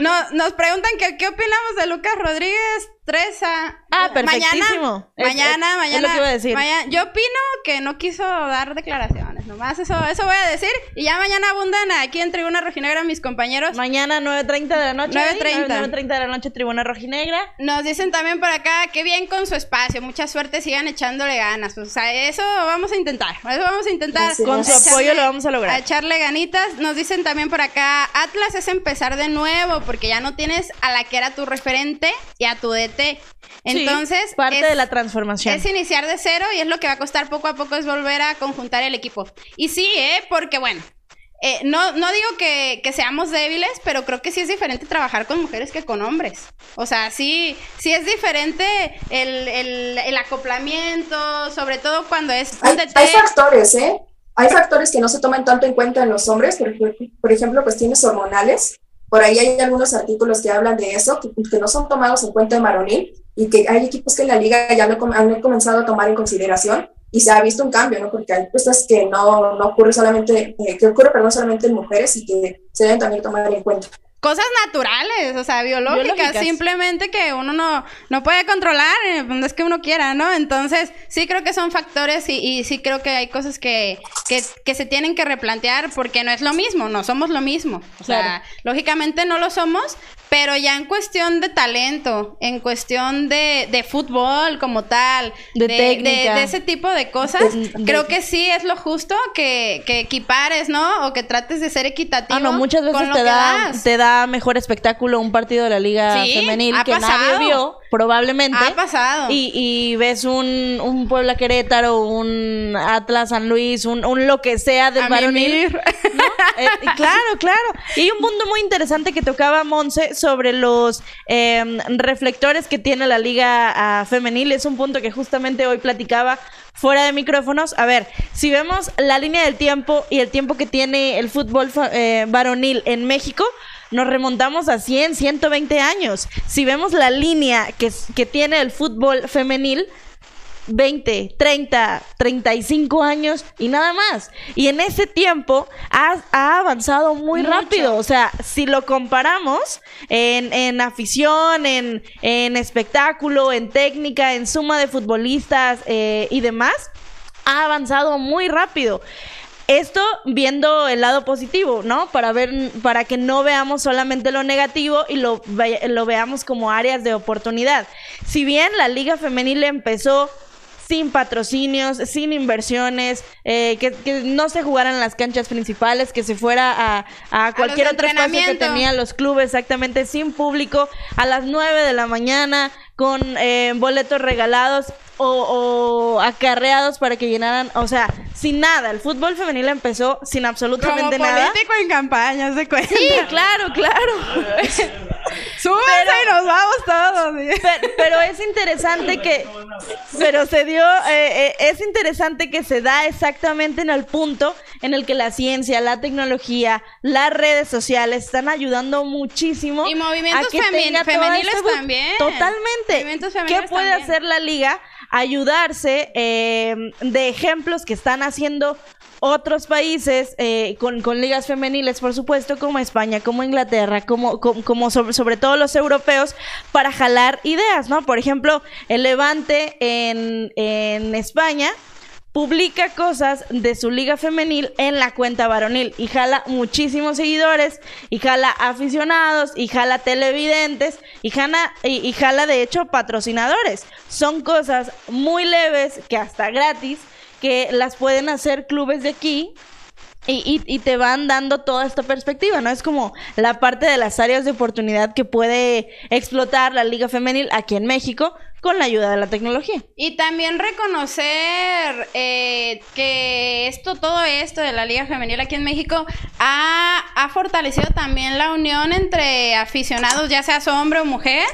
No, nos preguntan que qué opinamos de Lucas Rodríguez. Tresa. Ah, perfectísimo. Mañana, mañana, mañana. Es lo que iba a decir. yo opino que no quiso dar declaraciones, nomás eso, eso voy a decir. Y ya mañana abundan aquí en Tribuna Rojinegra mis compañeros. Mañana 9.30 de la noche. 9.30. 9.30 de la noche, Tribuna Rojinegra. Nos dicen también por acá, qué bien con su espacio, mucha suerte, sigan echándole ganas. O sea, eso vamos a intentar, eso vamos a intentar. con su apoyo lo vamos a lograr. A echarle ganitas. Nos dicen también por acá, Atlas es empezar de nuevo, porque ya no tienes a la que era tu referente y a tu DT entonces, parte de la transformación. Es iniciar de cero y es lo que va a costar poco a poco es volver a conjuntar el equipo. Y sí, ¿eh? Porque bueno, eh, no, no digo que, seamos débiles, pero creo que sí es diferente trabajar con mujeres que con hombres. O sea, sí, sí es diferente el, acoplamiento, sobre todo cuando es... Hay, hay, factores, ¿eh? Hay factores que no se toman tanto en cuenta en los hombres, por, por ejemplo, cuestiones hormonales. Por ahí hay algunos artículos que hablan de eso, que, no son tomados en cuenta en varonil y que hay equipos que en la liga ya lo han comenzado a tomar en consideración y se ha visto un cambio, ¿no? Porque hay cosas que no, no ocurre solamente, eh, que ocurre, pero no solamente en mujeres y que se deben también tomar en cuenta. cosas naturales, o sea, biológicas, simplemente que uno no, no puede controlar, eh, no es que uno quiera, ¿no? Entonces, sí creo que son factores y, y sí creo que hay cosas que, que, que, se tienen que replantear porque no es lo mismo, no somos lo mismo. O sea, lógicamente no lo somos, pero ya en cuestión de talento, en cuestión de, de fútbol como tal, de, técnica. De, ese tipo de cosas, creo que sí es lo justo que, que equipares, ¿no? O que trates de ser equitativo. Ah, no, muchas veces te da, te da mejor espectáculo un partido de la Liga Femenil que nadie vio, probablemente. Ha pasado. Y, y ves un, un Puebla Querétaro, un Atlas San Luis, un, un lo que sea del varonil. Eh, [laughs] claro, claro. Y hay un punto muy interesante que tocaba Monse sobre los em, reflectores que tiene la liga ah, femenil. Es un punto que justamente hoy platicaba fuera de micrófonos. A ver, si vemos la línea del tiempo y el tiempo que tiene el fútbol eh, varonil en México, nos remontamos a 100, 120 años. Si vemos la línea que, que tiene el fútbol femenil, 20, 30, 35 años y nada más. Y en ese tiempo ha, avanzado muy rápido. O sea, si lo comparamos en, afición, en, espectáculo, en técnica, en suma de futbolistas eh, y demás, ha avanzado muy rápido. Esto viendo el lado positivo, ¿no? Para ver, para que no veamos solamente lo negativo y lo, lo veamos como áreas de oportunidad. Si bien la liga femenil empezó sin patrocinios, sin inversiones, eh, que, no se jugaran las canchas principales, que se fuera a, cualquier otro espacio que tenían los clubes, exactamente, sin público, a las 9 de la mañana, con eh, boletos regalados o, acarreados para que llenaran, o sea, sin nada. El fútbol femenil empezó sin absolutamente Como nada. político en campaña, se cuenta. Sí, claro, claro. [laughs] Súbanse y nos vamos todos. Pero, es interesante que. Pero se dio. Eh, eh, es interesante que se da exactamente en el punto en el que la ciencia, la tecnología, las redes sociales están ayudando muchísimo. Y movimientos femeniles también. Totalmente. ¿Qué puede hacer la liga? Ayudarse eh, de ejemplos que están haciendo otros países eh, con, ligas femeniles, por supuesto, como España, como Inglaterra, como, como, sobre, todo los europeos, para jalar ideas, ¿no? Por ejemplo, el Levante en, en España publica cosas de su liga femenil en la cuenta varonil y jala muchísimos seguidores y jala aficionados y jala televidentes y jala, y jala de hecho patrocinadores. Son cosas muy leves que hasta gratis que las pueden hacer clubes de aquí y, y, te van dando toda esta perspectiva, ¿no? Es como la parte de las áreas de oportunidad que puede explotar la Liga Femenil aquí en México con la ayuda de la tecnología. Y también reconocer eh, que esto, todo esto de la Liga Femenil aquí en México ha, ha fortalecido también la unión entre aficionados, ya seas hombre o mujer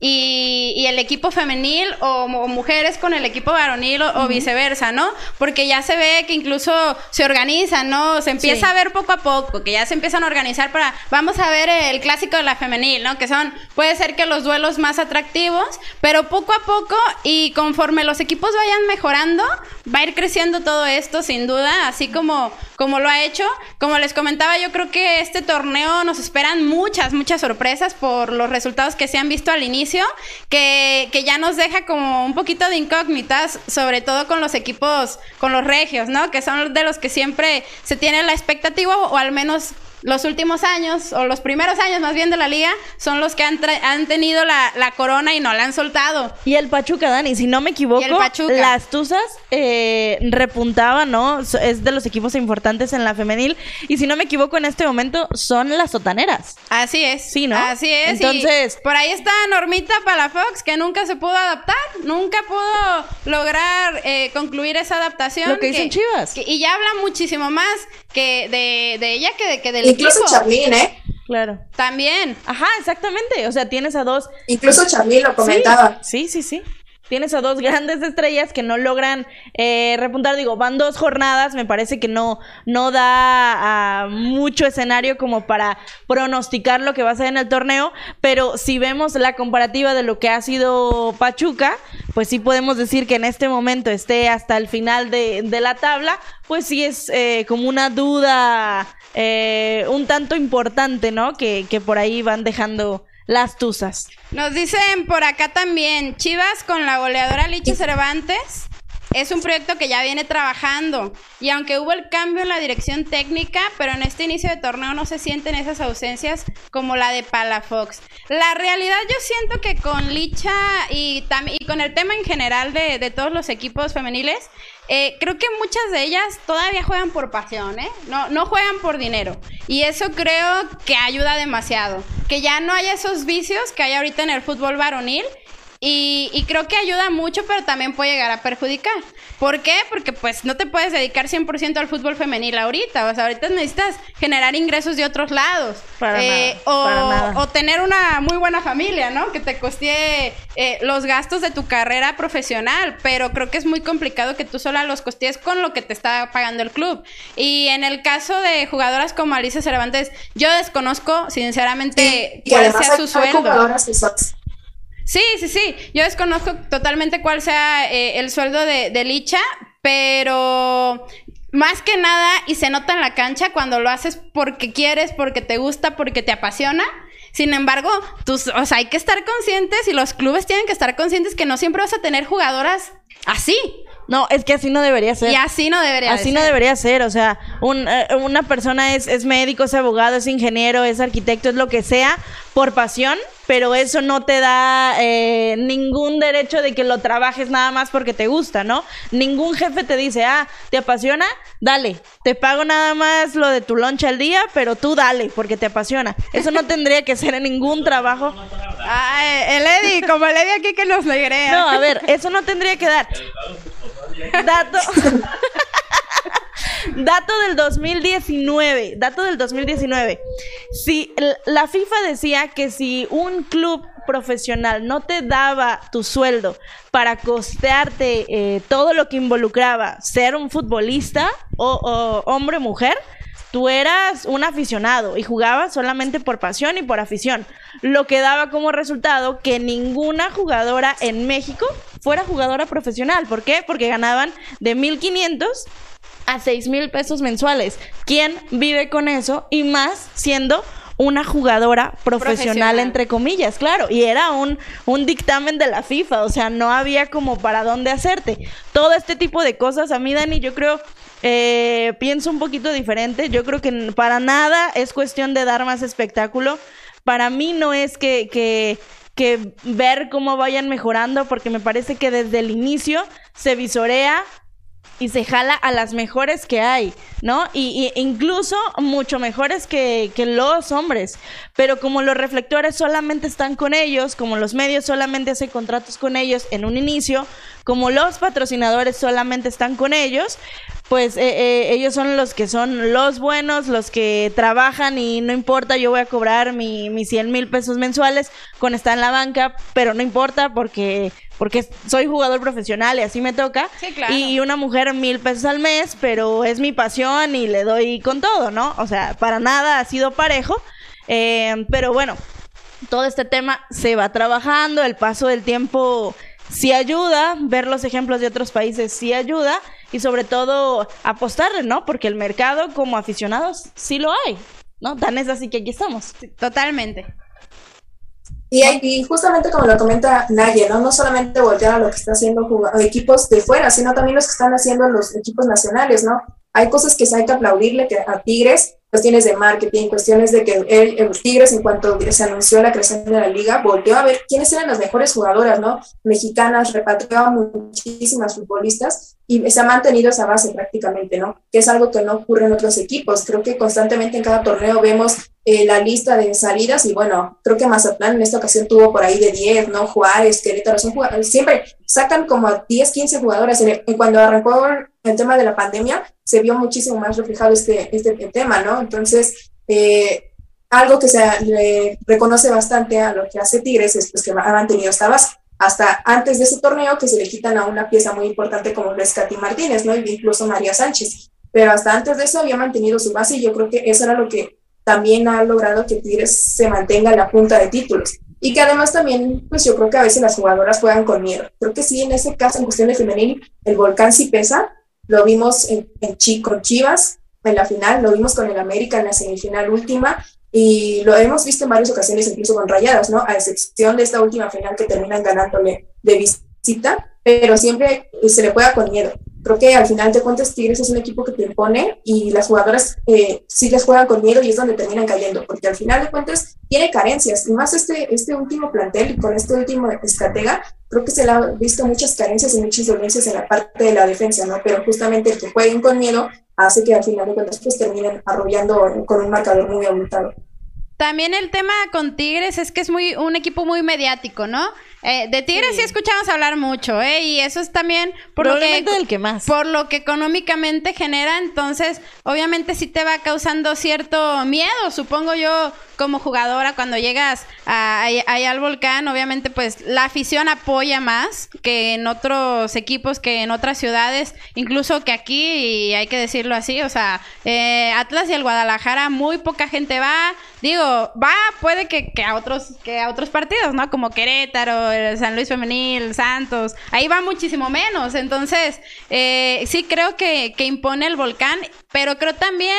y, el equipo femenil o, mujeres con el equipo varonil o, viceversa, ¿no? Porque ya se ve que incluso se organizan, ¿no? Se empieza a ver poco a poco, que ya se empiezan a organizar para, vamos a ver el clásico de la femenil, ¿no? Que son, puede ser que los duelos más atractivos, pero poco a poco y conforme los equipos vayan mejorando, va a ir creciendo todo esto, sin duda, así como, como lo ha hecho. Como les comentaba, yo creo que este torneo nos esperan muchas, muchas sorpresas por los resultados que se han visto al inicio que, que ya nos deja como un poquito de incógnitas, sobre todo con los equipos, con los regios, ¿no? Que son de los que siempre se tiene la expectativa o al menos los últimos años, o los primeros años más bien de la liga, son los que han, han tenido la, corona y no la han soltado. Y el Pachuca, Dani, si no me equivoco, las Tuzas eh, repuntaban, ¿no? Es de los equipos importantes en la femenil. Y si no me equivoco, en este momento son las sotaneras. Así es. Sí, ¿no? Así es. Entonces. por ahí está Normita Palafox, que nunca se pudo adaptar, nunca pudo lograr eh, concluir esa adaptación. Lo que, dicen Chivas. y ya habla muchísimo más que de, de ella que de que del Incluso Charlín, ¿eh? Claro. También. Ajá, exactamente. O sea, tienes a dos. Incluso Charlín lo comentaba. Sí, sí, sí. Tienes a dos grandes estrellas que no logran eh, repuntar. Digo, van dos jornadas, me parece que no, no da mucho escenario como para pronosticar lo que va a ser en el torneo, pero si vemos la comparativa de lo que ha sido Pachuca, pues sí podemos decir que en este momento esté hasta el final de, la tabla, pues sí es eh, como una duda eh, un tanto importante, ¿no? Que, que por ahí van dejando las tuzas. Nos dicen por acá también, Chivas con la goleadora Lichi Cervantes. Es un proyecto que ya viene trabajando y aunque hubo el cambio en la dirección técnica, pero en este inicio de torneo no se sienten esas ausencias como la de Palafox. La realidad yo siento que con Licha y, y con el tema en general de, de todos los equipos femeniles, eh, creo que muchas de ellas todavía juegan por pasión, ¿eh? No, no juegan por dinero. Y eso creo que ayuda demasiado. Que ya no haya esos vicios que hay ahorita en el fútbol varonil y, creo que ayuda mucho, pero también puede llegar a perjudicar. ¿Por qué? Porque pues no te puedes dedicar 100% al fútbol femenil ahorita. O sea, ahorita necesitas generar ingresos de otros lados. Para eh, o, o, tener una muy buena familia, ¿no? Que te costee eh, los gastos de tu carrera profesional. Pero creo que es muy complicado que tú sola los costees con lo que te está pagando el club. Y en el caso de jugadoras como Alicia Cervantes, yo desconozco sinceramente cuál sea su sueldo. Sí, sí, sí. Yo desconozco totalmente cuál sea eh, el sueldo de, Licha, pero más que nada, y se nota en la cancha cuando lo haces porque quieres, porque te gusta, porque te apasiona. Sin embargo, tus, hay que estar conscientes y los clubes tienen que estar conscientes que no siempre vas a tener jugadoras así. No, es que así no debería ser. Y así no debería ser. Así no debería ser. O sea, eh, una persona es, es médico, es abogado, es ingeniero, es arquitecto, es lo que sea, por pasión, pero eso no te da eh, ningún derecho de que lo trabajes nada más porque te gusta, ¿no? Ningún jefe te dice, ah, ¿te apasiona? Dale, te pago nada más lo de tu lunch al día, pero tú dale, porque te apasiona. Eso no tendría que ser en ningún trabajo. Ay, el Eddie, como el Eddie aquí que nos legrea. No, a ver, eso no tendría que dar. Dato. [laughs] dato del 2019. Dato del 2019. Si la FIFA decía que si un club profesional no te daba tu sueldo para costearte eh, todo lo que involucraba ser un futbolista o, hombre o mujer, tú eras un aficionado y jugabas solamente por pasión y por afición. Lo que daba como resultado que ninguna jugadora en México fuera jugadora profesional. ¿Por qué? Porque ganaban de 1.500 a 6 mil pesos mensuales. ¿Quién vive con eso? Y más siendo una jugadora profesional, entre comillas, claro, y era un, un dictamen de la FIFA, o sea, no había como para dónde hacerte. Todo este tipo de cosas, a mí, Dani, yo creo, eh, pienso un poquito diferente, yo creo que para nada es cuestión de dar más espectáculo, para mí no es que, que que ver cómo vayan mejorando, porque me parece que desde el inicio se visorea y se jala a las mejores que hay, ¿no? Y, incluso mucho mejores que, que, los hombres. Pero como los reflectores solamente están con ellos, como los medios solamente hacen contratos con ellos en un inicio, como los patrocinadores solamente están con ellos, pues eh, eh, ellos son los que son los buenos, los que trabajan y no importa, yo voy a cobrar mi, mis 100 mil pesos mensuales con estar en la banca, pero no importa porque porque soy jugador profesional y así me toca. Sí, claro. Y una mujer mil pesos al mes, pero es mi pasión y le doy con todo, ¿no? O sea, para nada ha sido parejo. Eh, pero bueno, todo este tema se va trabajando, el paso del tiempo sí ayuda, ver los ejemplos de otros países sí ayuda y sobre todo apostarle, ¿no? Porque el mercado como aficionados sí lo hay, ¿no? Tan es así que aquí estamos. Totalmente. Y, justamente como lo comenta Naye, ¿no? No solamente voltear a lo que están haciendo equipos de fuera, sino también los que están haciendo los equipos nacionales, ¿no? Hay cosas que hay que aplaudirle que a Tigres cuestiones de marketing, cuestiones de que él, el Tigres, en cuanto se anunció la creación de la liga, volvió a ver quiénes eran las mejores jugadoras, ¿no? Mexicanas, repatrió a muchísimas futbolistas y se ha mantenido esa base prácticamente, ¿no? Que es algo que no ocurre en otros equipos. Creo que constantemente en cada torneo vemos eh, la lista de salidas y bueno, creo que Mazatlán en esta ocasión tuvo por ahí de 10, ¿no? Juárez, Querétaro, son jugadores, siempre sacan como 10, 15 jugadoras. En, cuando arrancó el tema de la pandemia, se vio muchísimo más reflejado este, este tema, ¿no? Entonces, eh, algo que se le reconoce bastante a lo que hace Tigres es pues, que ha mantenido esta base. Hasta antes de ese torneo que se le quitan a una pieza muy importante como lo es Katy Martínez, ¿no? Y incluso María Sánchez. Pero hasta antes de eso había mantenido su base y yo creo que eso era lo que también ha logrado que Tigres se mantenga en la punta de títulos. Y que además también, pues yo creo que a veces las jugadoras juegan con miedo. Creo que sí, en ese caso, en cuestión de femenil, el volcán sí pesa. Lo vimos en, en con Chivas en la final, lo vimos con el América en la semifinal última y lo hemos visto en varias ocasiones incluso con Rayadas, ¿no? A excepción de esta última final que terminan ganándole de visita, pero siempre se le juega con miedo creo que al final de cuentas Tigres es un equipo que te impone y las jugadoras eh, sí les juegan con miedo y es donde terminan cayendo, porque al final de cuentas tiene carencias, y más este, este último plantel y con este último estratega, creo que se le ha visto muchas carencias y muchas dolencias en la parte de la defensa, ¿no? Pero justamente el que jueguen con miedo hace que al final de cuentas pues terminen arrollando con un marcador muy abultado. También el tema con Tigres es que es muy un equipo muy mediático, ¿no? Eh, de Tigres sí. escuchamos hablar mucho, ¿eh? Y eso es también por lo que, del que más. Por lo que económicamente genera, entonces, obviamente sí te va causando cierto miedo, supongo yo, como jugadora, cuando llegas ahí al volcán, obviamente, pues la afición apoya más que en otros equipos, que en otras ciudades, incluso que aquí, y hay que decirlo así, o sea, eh, Atlas y el Guadalajara, muy poca gente va, digo, va, puede que, que a otros, que a otros partidos, ¿no? Como Querétaro, San Luis Femenil, Santos, ahí va muchísimo menos. Entonces, eh, sí creo que, que impone el volcán, pero creo también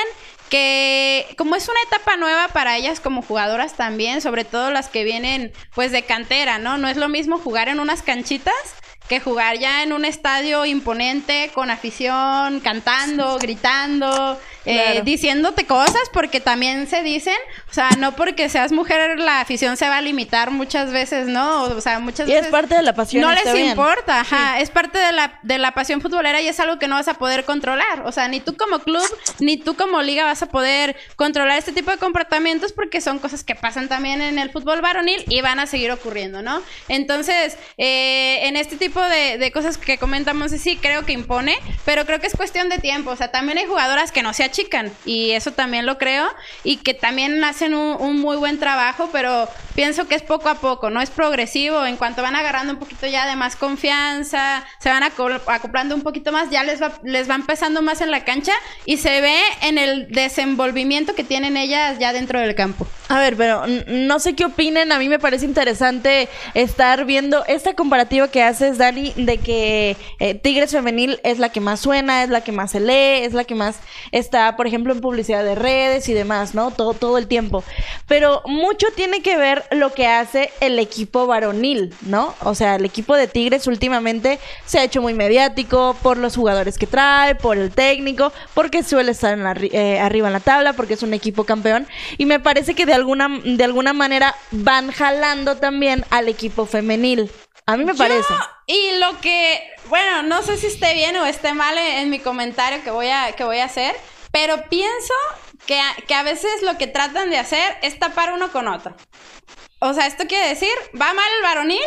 que como es una etapa nueva para ellas como jugadoras también, sobre todo las que vienen pues de cantera, ¿no? No es lo mismo jugar en unas canchitas que jugar ya en un estadio imponente, con afición, cantando, gritando, eh, diciéndote cosas, porque también se dicen, o sea, no porque seas mujer la afición se va a limitar muchas veces, ¿no? O sea, muchas y veces... es parte de la pasión. No les importa, ajá, es parte de la, de la pasión futbolera y es algo que no vas a poder controlar, o sea, ni tú como club, ni tú como liga vas a poder controlar este tipo de comportamientos porque son cosas que pasan también en el fútbol varonil y van a seguir ocurriendo, ¿no? Entonces, eh, en este tipo de, cosas que comentamos, sí creo que impone, pero creo que es cuestión de tiempo. O sea, también hay jugadoras que no se achican y eso también lo creo y que también hacen un, muy buen trabajo, pero pienso que es poco a poco, no es progresivo. En cuanto van agarrando un poquito ya de más confianza, se van acoplando un poquito más, ya les va, les va empezando más en la cancha y se ve en el desenvolvimiento que tienen ellas ya dentro del campo. A ver, pero no sé qué opinen, a mí me parece interesante estar viendo esta comparativa que haces, Dani, de que eh, Tigres Femenil es la que más suena, es la que más se lee, es la que más está, por ejemplo, en publicidad de redes y demás, ¿no? Todo, todo el tiempo. Pero mucho tiene que ver lo que hace el equipo varonil, ¿no? O sea, el equipo de Tigres últimamente se ha hecho muy mediático por los jugadores que trae, por el técnico, porque suele estar eh, arriba en la tabla, porque es un equipo campeón. Y me parece que de alguna, de alguna manera van jalando también al equipo femenil. A mí me parece. Y lo que, bueno, no sé si esté bien o esté mal en, mi comentario que voy a, que voy a hacer, pero pienso que que a veces lo que tratan de hacer es tapar uno con otro. O sea, esto quiere decir, va mal el varonil,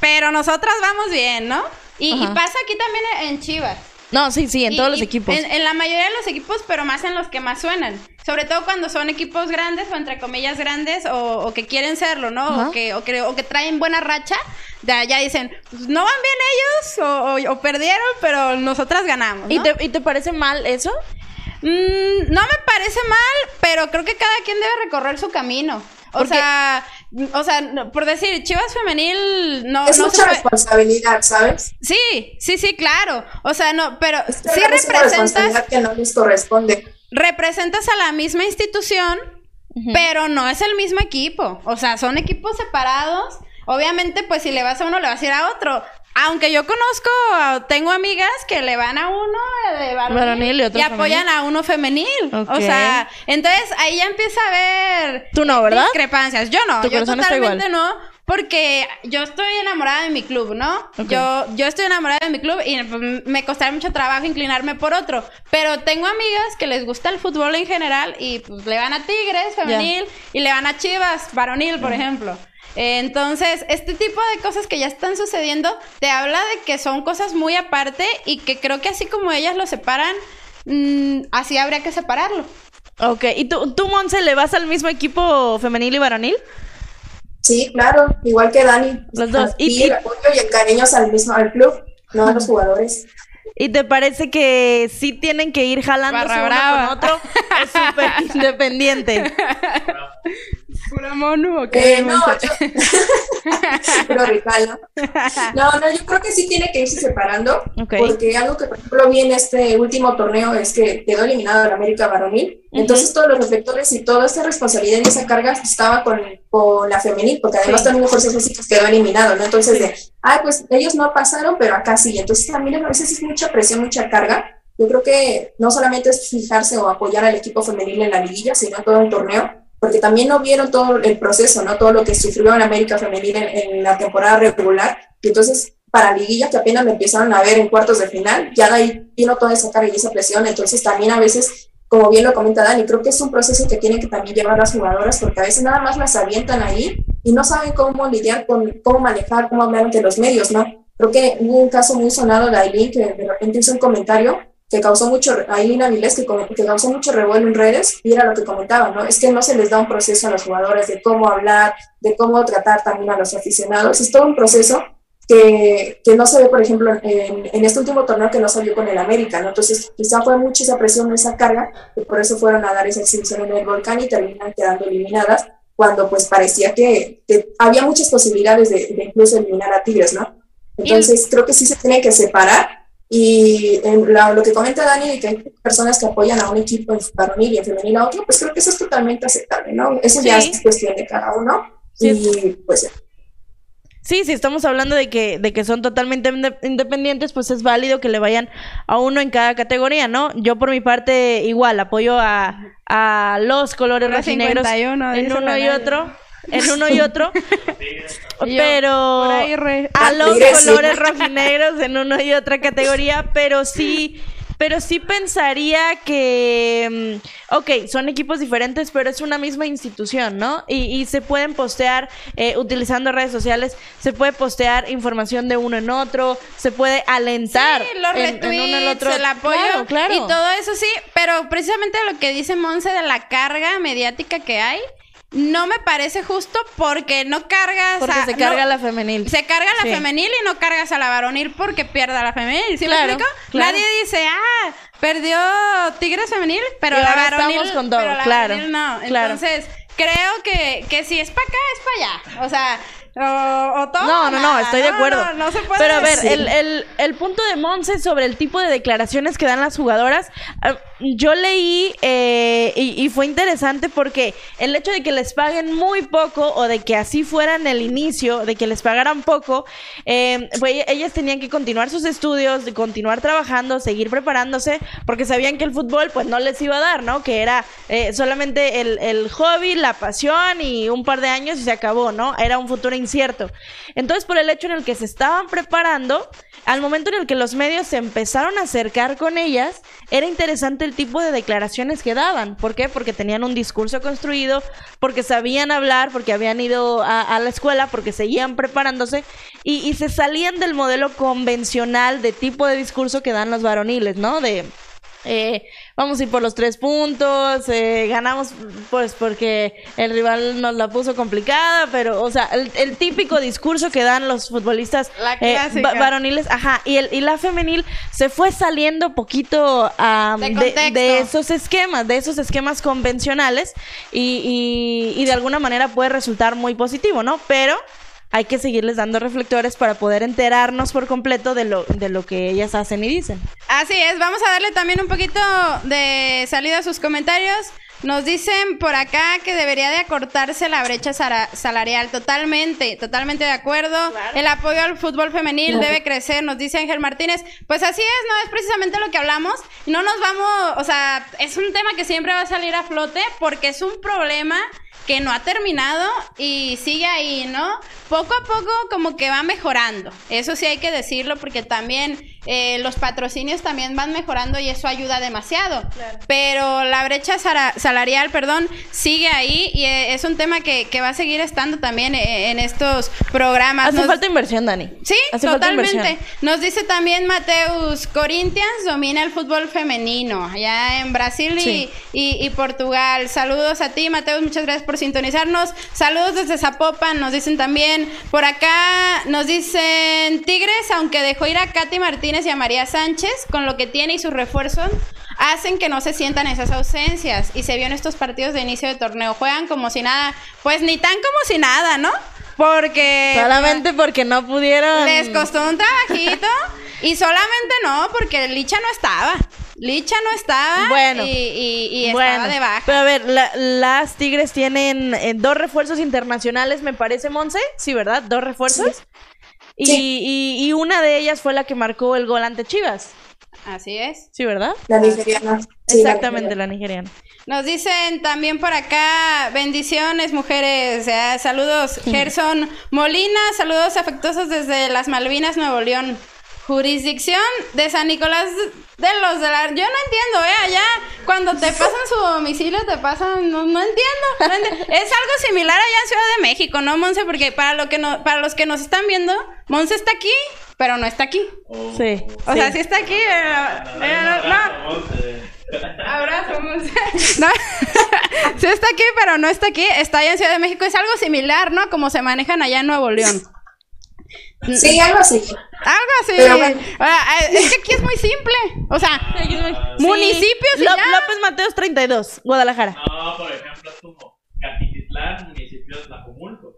pero nosotras vamos bien, ¿no? Y, pasa aquí también en Chivas. No, sí, sí, en todos los equipos. En, la mayoría de los equipos, pero más en los que más suenan. Sobre todo cuando son equipos grandes o entre comillas grandes o, que quieren serlo, ¿no? O que, o que, o, que, traen buena racha. Ya, ya dicen, pues, no van bien ellos o, perdieron, pero nosotras ganamos. ¿Y, te, ¿Y te parece mal eso? Mm, no me parece mal, pero creo que cada quien debe recorrer su camino. O sea, o sea, por decir, Chivas femenil no es mucha responsabilidad, ¿sabes? Sí, sí, sí, claro. O sea, no, pero sí representas que no les corresponde. Representas a la misma institución, pero no es el mismo equipo. O sea, son equipos separados. Obviamente, pues si le vas a uno, le vas a ir a otro. Aunque yo conozco, tengo amigas que le van a uno de varonil, y, apoyan a uno femenil. O sea, entonces ahí ya empieza a haber ¿Tú no, verdad? discrepancias. Yo no, yo totalmente no, porque yo estoy enamorada de mi club, ¿no? Yo, yo estoy enamorada de mi club y pues, me costaría mucho trabajo inclinarme por otro. Pero tengo amigas que les gusta el fútbol en general y pues le van a Tigres femenil y le van a Chivas varonil, por ejemplo. Entonces, este tipo de cosas que ya están sucediendo te habla de que son cosas muy aparte y que creo que así como ellas lo separan, mm, así habría que separarlo. Ok, ¿y tú, tú, Monse, le vas al mismo equipo femenil y varonil? Sí, claro, igual que Dani. Los dos. Y, el apoyo y el cariño al mismo al club, no a los jugadores. ¿Y te parece que sí tienen que ir jalando uno con otro? Es súper [laughs] independiente. ¿Pura mono o qué? Eh, no, yo... [laughs] Puro rival, ¿no? ¿no? yo creo que sí tiene que irse separando. Porque algo que, por ejemplo, vi en este último torneo es que quedó eliminado el América Varonil. Entonces, todos los reflectores y toda esa responsabilidad y esa carga estaba con, con la femenil, porque además también también fuerzas básicas quedó eliminado, ¿no? Entonces, de, ah, pues ellos no pasaron, pero acá sí. Entonces, también a veces es mucha presión, mucha carga. Yo creo que no solamente es fijarse o apoyar al equipo femenil en la liguilla, sino en todo el torneo porque también no vieron todo el proceso, ¿no? Todo lo que sufrió en América Femenina en, la temporada regular. Y entonces, para Liguilla, que apenas me empezaron a ver en cuartos de final, ya de ahí vino toda esa carga y esa presión. Entonces, también a veces, como bien lo comenta Dani, creo que es un proceso que tienen que también llevar las jugadoras, porque a veces nada más las avientan ahí y no saben cómo lidiar con, cómo manejar, cómo hablar ante los medios, ¿no? Creo que hubo un caso muy sonado de Aileen que de repente hizo un comentario que causó mucho, ahí en Avilés, que, que causó mucho revuelo en redes, y era lo que comentaba, ¿no? Es que no se les da un proceso a los jugadores de cómo hablar, de cómo tratar también a los aficionados, es todo un proceso que, que no se ve, por ejemplo, en, en, este último torneo que no salió con el América, ¿no? Entonces, quizá fue mucha esa presión, esa carga, que por eso fueron a dar esa exhibición en el volcán y terminan quedando eliminadas, cuando pues parecía que, que había muchas posibilidades de, de, incluso eliminar a Tigres, ¿no? Entonces, creo que sí se tiene que separar y en lo que comenta Dani de que hay personas que apoyan a un equipo en varonil y en femenil a otro, pues creo que eso es totalmente aceptable, ¿no? Eso ya es cuestión de cada uno. Sí. Y pues. Sí, si estamos hablando de que, de que son totalmente independientes, pues es válido que le vayan a uno en cada categoría, ¿no? Yo por mi parte igual apoyo a, a los colores rojinegros en uno y otro en uno y otro. [laughs] pero a los colores rojinegros en uno y otra categoría, pero sí pero sí pensaría que, mm, ok, son equipos diferentes, pero es una misma institución, ¿no? Y, se pueden postear, eh, utilizando redes sociales, se puede postear información de uno en otro, se puede alentar sí, los en, uno en otro. el apoyo claro, y todo eso sí, pero precisamente lo que dice Monse de la carga mediática que hay, no me parece justo porque no cargas porque se carga la femenil. Se carga la femenil y no cargas a la varonil porque pierda la femenil. ¿Sí claro, me explico? Nadie dice, ah, perdió Tigres femenil, pero la varonil. Estamos con todo, claro. no. Entonces, creo que, que si es para acá, es para allá. O sea, o, no, no, no, estoy de acuerdo. Pero a ver, el, el, punto de Monse sobre el tipo de declaraciones que dan las jugadoras, ah, yo leí eh, y, fue interesante porque el hecho de que les paguen muy poco o de que así fueran el inicio, de que les pagaran poco, eh, pues ellas tenían que continuar sus estudios, continuar trabajando, seguir preparándose, porque sabían que el fútbol pues no les iba a dar, ¿no? Que era eh, solamente el, el hobby, la pasión y un par de años y se acabó, ¿no? Era un futuro incierto. Entonces, por el hecho en el que se estaban preparando, al momento en el que los medios se empezaron a acercar con ellas, era interesante el tipo de declaraciones que daban. ¿Por qué? Porque tenían un discurso construido, porque sabían hablar, porque habían ido a, la escuela, porque seguían preparándose y, y se salían del modelo convencional de tipo de discurso que dan los varoniles, ¿no? De eh, vamos a ir por los tres puntos, eh, ganamos pues porque el rival nos la puso complicada, pero, o sea, el, típico discurso que dan los futbolistas eh, varoniles, ajá, y, el, y la femenil se fue saliendo poquito de, esos esquemas, de esos esquemas convencionales y, y, y de alguna manera puede resultar muy positivo, ¿no? Pero hay que seguirles dando reflectores para poder enterarnos por completo de lo, de lo que ellas hacen y dicen. Así es, vamos a darle también un poquito de salida a sus comentarios. Nos dicen por acá que debería de acortarse la brecha salarial. Totalmente, totalmente de acuerdo. El apoyo al fútbol femenil debe crecer, nos dice Ángel Martínez. Pues así es, ¿no? Es precisamente lo que hablamos. No nos vamos, o sea, es un tema que siempre va a salir a flote porque es un problema que no ha terminado y sigue ahí, ¿no? poco a poco como que va mejorando. Eso sí hay que decirlo porque también eh, los patrocinios también van mejorando y eso ayuda demasiado. Pero la brecha salarial, perdón, sigue ahí y eh, es un tema que, va a seguir estando también eh, en estos programas. Hace falta inversión, Dani. Sí, totalmente. Nos dice también Mateus, Corinthians domina el fútbol femenino allá en Brasil y, y, Portugal. Saludos a ti, Mateus, muchas gracias por sintonizarnos. Saludos desde Zapopan, nos dicen también. Por acá nos dicen Tigres, aunque dejó ir a Katy Martínez y a María Sánchez, con lo que tiene y sus refuerzos, hacen que no se sientan esas ausencias. Y se vio en estos partidos de inicio de torneo. Juegan como si nada, pues ni tan como si nada, ¿no? Porque... Solamente porque no pudieron... Les costó un trabajito. [laughs] y solamente no, porque Licha no estaba. Licha no estaba bueno, y, estaba de baja. Pero a ver, las Tigres tienen eh, dos refuerzos internacionales, me parece, Monse. Sí, ¿verdad? Dos refuerzos. Y, una de ellas fue la que marcó el gol ante Chivas. Así es. Sí, ¿verdad? La nigeriana. Exactamente, la nigeriana. Nos dicen también por acá, bendiciones mujeres, saludos Gerson Molina, saludos afectuosos desde las Malvinas, Nuevo León. Jurisdicción de San Nicolás de los de la... Yo no entiendo, ¿eh? Allá cuando te pasan su domicilio te pasan... No, entiendo, Es algo similar allá en Ciudad de México, ¿no, Monse? Porque para, lo que no, para los que nos están viendo, Monse está aquí, pero no está aquí. sí. O sea, sí está aquí, pero... no, Abrazo, Monse. [laughs] No. [laughs] sí está aquí, pero no está aquí. Está allá en Ciudad de México. Es algo similar, ¿no? Como se manejan allá en Nuevo León. Sí, algo así. Algo así. Eh, es que aquí es muy simple. O sea, municipios. y López Mateos 32, Guadalajara. No, por ejemplo, es como Catititlán, municipio de Tlajomulco.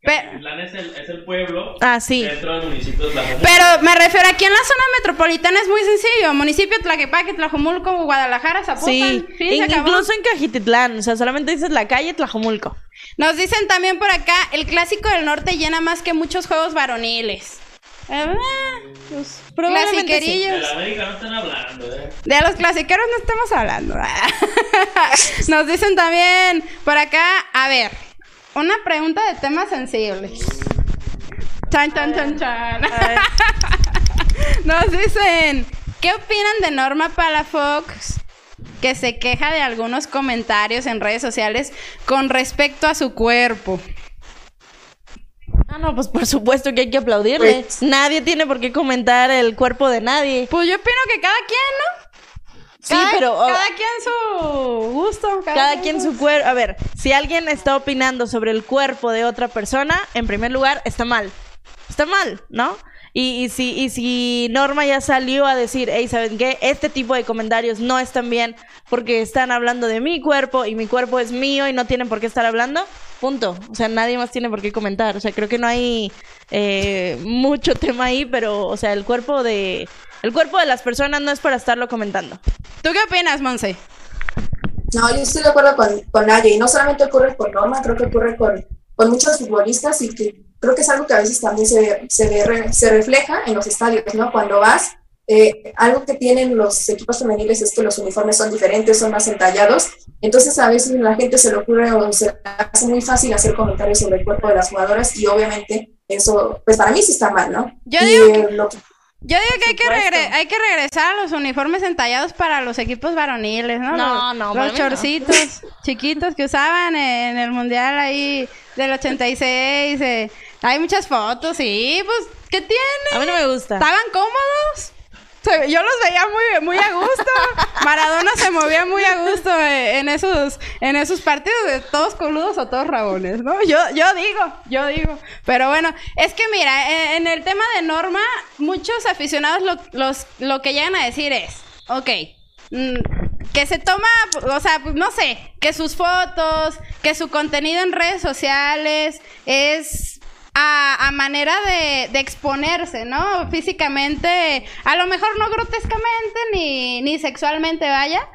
Catititlán es el, es el pueblo ah, sí. dentro del municipio de Tlajomulco. Pero me refiero aquí en la zona metropolitana es muy sencillo. Municipio Tlaquepaque, Tlajomulco, Guadalajara, Zapopan. Sí, incluso en Cajititlán. O sea, solamente dices la calle Tlajomulco. Nos dicen también por acá, el clásico del norte llena más que muchos juegos varoniles. Ah, pues, clasiquerillos. De la América no están hablando, ¿eh? De los clasiqueros no estamos hablando. [laughs] Nos dicen también por acá, a ver, una pregunta de temas sensibles. Chan, chan, chan, chan. [laughs] Nos dicen, ¿qué opinan de Norma Palafox que se queja de algunos comentarios en redes sociales con respecto a su cuerpo. Ah, no, pues por supuesto que hay que aplaudirle. Pues, nadie tiene por qué comentar el cuerpo de nadie. Pues yo opino que cada quien, ¿no? Sí, pero... Oh, cada quien su gusto. Cada, quien su cuerpo. A ver, si alguien está opinando sobre el cuerpo de otra persona, en primer lugar, está mal. Está mal, ¿no? Y, si, y si Norma ya salió a decir, hey, ¿saben qué? Este tipo de comentarios no están bien porque están hablando de mi cuerpo y mi cuerpo es mío y no tienen por qué estar hablando, punto. O sea, nadie más tiene por qué comentar. O sea, creo que no hay eh, mucho tema ahí, pero, o sea, el cuerpo de... El cuerpo de las personas no es para estarlo comentando. ¿Tú qué opinas, Monse? No, yo estoy de acuerdo con, con nadie. Y no solamente ocurre con Norma, creo que ocurre con, con muchos futbolistas y que creo que es algo que a veces también se, se, se refleja en los estadios, ¿no? Cuando vas, eh, algo que tienen los equipos femeniles es que los uniformes son diferentes, son más entallados, entonces a veces la gente se le ocurre o se hace muy fácil hacer comentarios sobre el cuerpo de las jugadoras y obviamente eso, pues para mí sí está mal, ¿no? Yo digo, que, yo digo que hay que, hay que regresar a los uniformes entallados para los equipos varoniles, ¿no? No, no, Los chorcitos [laughs] chiquitos que usaban en el mundial ahí del 86. Eh, hay muchas fotos, sí, pues, ¿qué tiene? A mí no me gusta. ¿Estaban cómodos? Yo los veía muy, muy a gusto. Maradona se movía muy a gusto eh, en esos, en esos partidos de todos coludos o todos rabones, ¿no? Yo, yo digo, yo digo. Pero bueno, es que mira, en, el tema de Norma, muchos aficionados lo, los, lo que llegan a decir es, ok, mm, que se toma, o sea, pues no sé, que sus fotos, que su contenido en redes sociales es a, manera de, exponerse, ¿no? Físicamente, a lo mejor no grotescamente ni, ni sexualmente, vaya,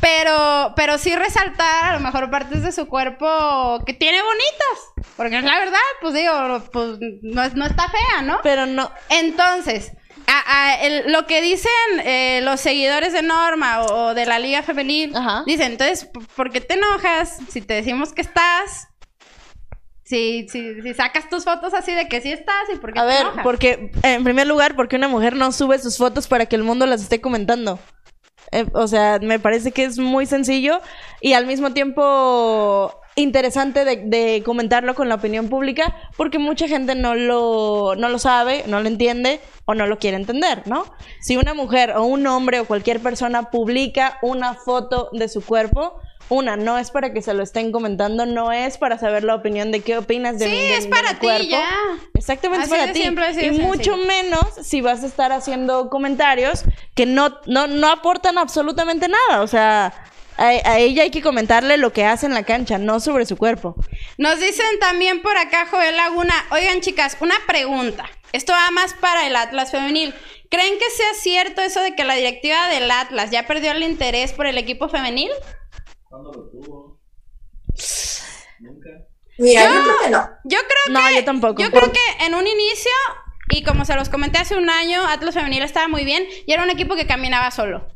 pero, pero sí resaltar a lo mejor partes de su cuerpo que tiene bonitas. Porque es la verdad, pues digo, pues no, no está fea, ¿no? Pero no. Entonces, lo que dicen eh, los seguidores de Norma o, de la Liga Femenil, dicen, entonces, ¿por qué te enojas si te decimos que estás si, si, si sacas tus fotos así de que sí estás y por qué A te ver, enojas? porque, en primer lugar, porque una mujer no sube sus fotos para que el mundo las esté comentando. Eh, o sea, me parece que es muy sencillo y al mismo tiempo interesante de, de comentarlo con la opinión pública porque mucha gente no lo, no lo sabe, no lo entiende o no lo quiere entender, ¿no? Si una mujer o un hombre o cualquier persona publica una foto de su cuerpo, una, no es para que se lo estén comentando, no es para saber la opinión de qué opinas de Sí, de- es de para mi ti, ya. Exactamente, Así es para ti. así y mucho sencillo. menos si vas a estar haciendo comentarios que no, no, no aportan absolutamente nada. O sea, a, a ella hay que comentarle lo que hace en la cancha, no sobre su cuerpo. Nos dicen también por acá, Joel Laguna. Oigan, chicas, una pregunta. Esto va más para el Atlas femenil. ¿Creen que sea cierto eso de que la directiva del Atlas ya perdió el interés por el equipo femenil? ¿Cuándo lo tuvo? Nunca. Mira, yo creo que no. Yo creo No, que. yo tampoco. Yo creo que en un inicio, y como se los comenté hace un año, Atlas Femenil estaba muy bien y era un equipo que caminaba solo.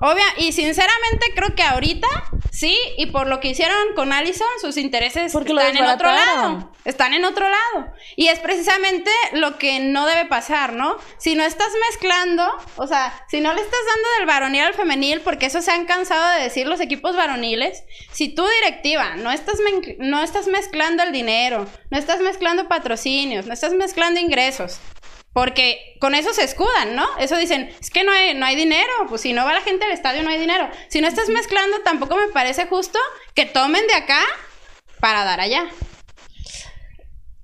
Obvia, y sinceramente creo que ahorita sí, y por lo que hicieron con Allison, sus intereses Porque están en otro lado. Están en otro lado. Y es precisamente lo que no debe pasar, ¿no? Si no estás mezclando, o sea, si no le estás dando del varonil al femenil, porque eso se han cansado de decir los equipos varoniles, si tu directiva no estás, no estás mezclando el dinero, no estás mezclando patrocinios, no estás mezclando ingresos, porque con eso se escudan, ¿no? Eso dicen, es que no hay, no hay dinero, pues si no va la gente al estadio no hay dinero. Si no estás mezclando, tampoco me parece justo que tomen de acá para dar allá.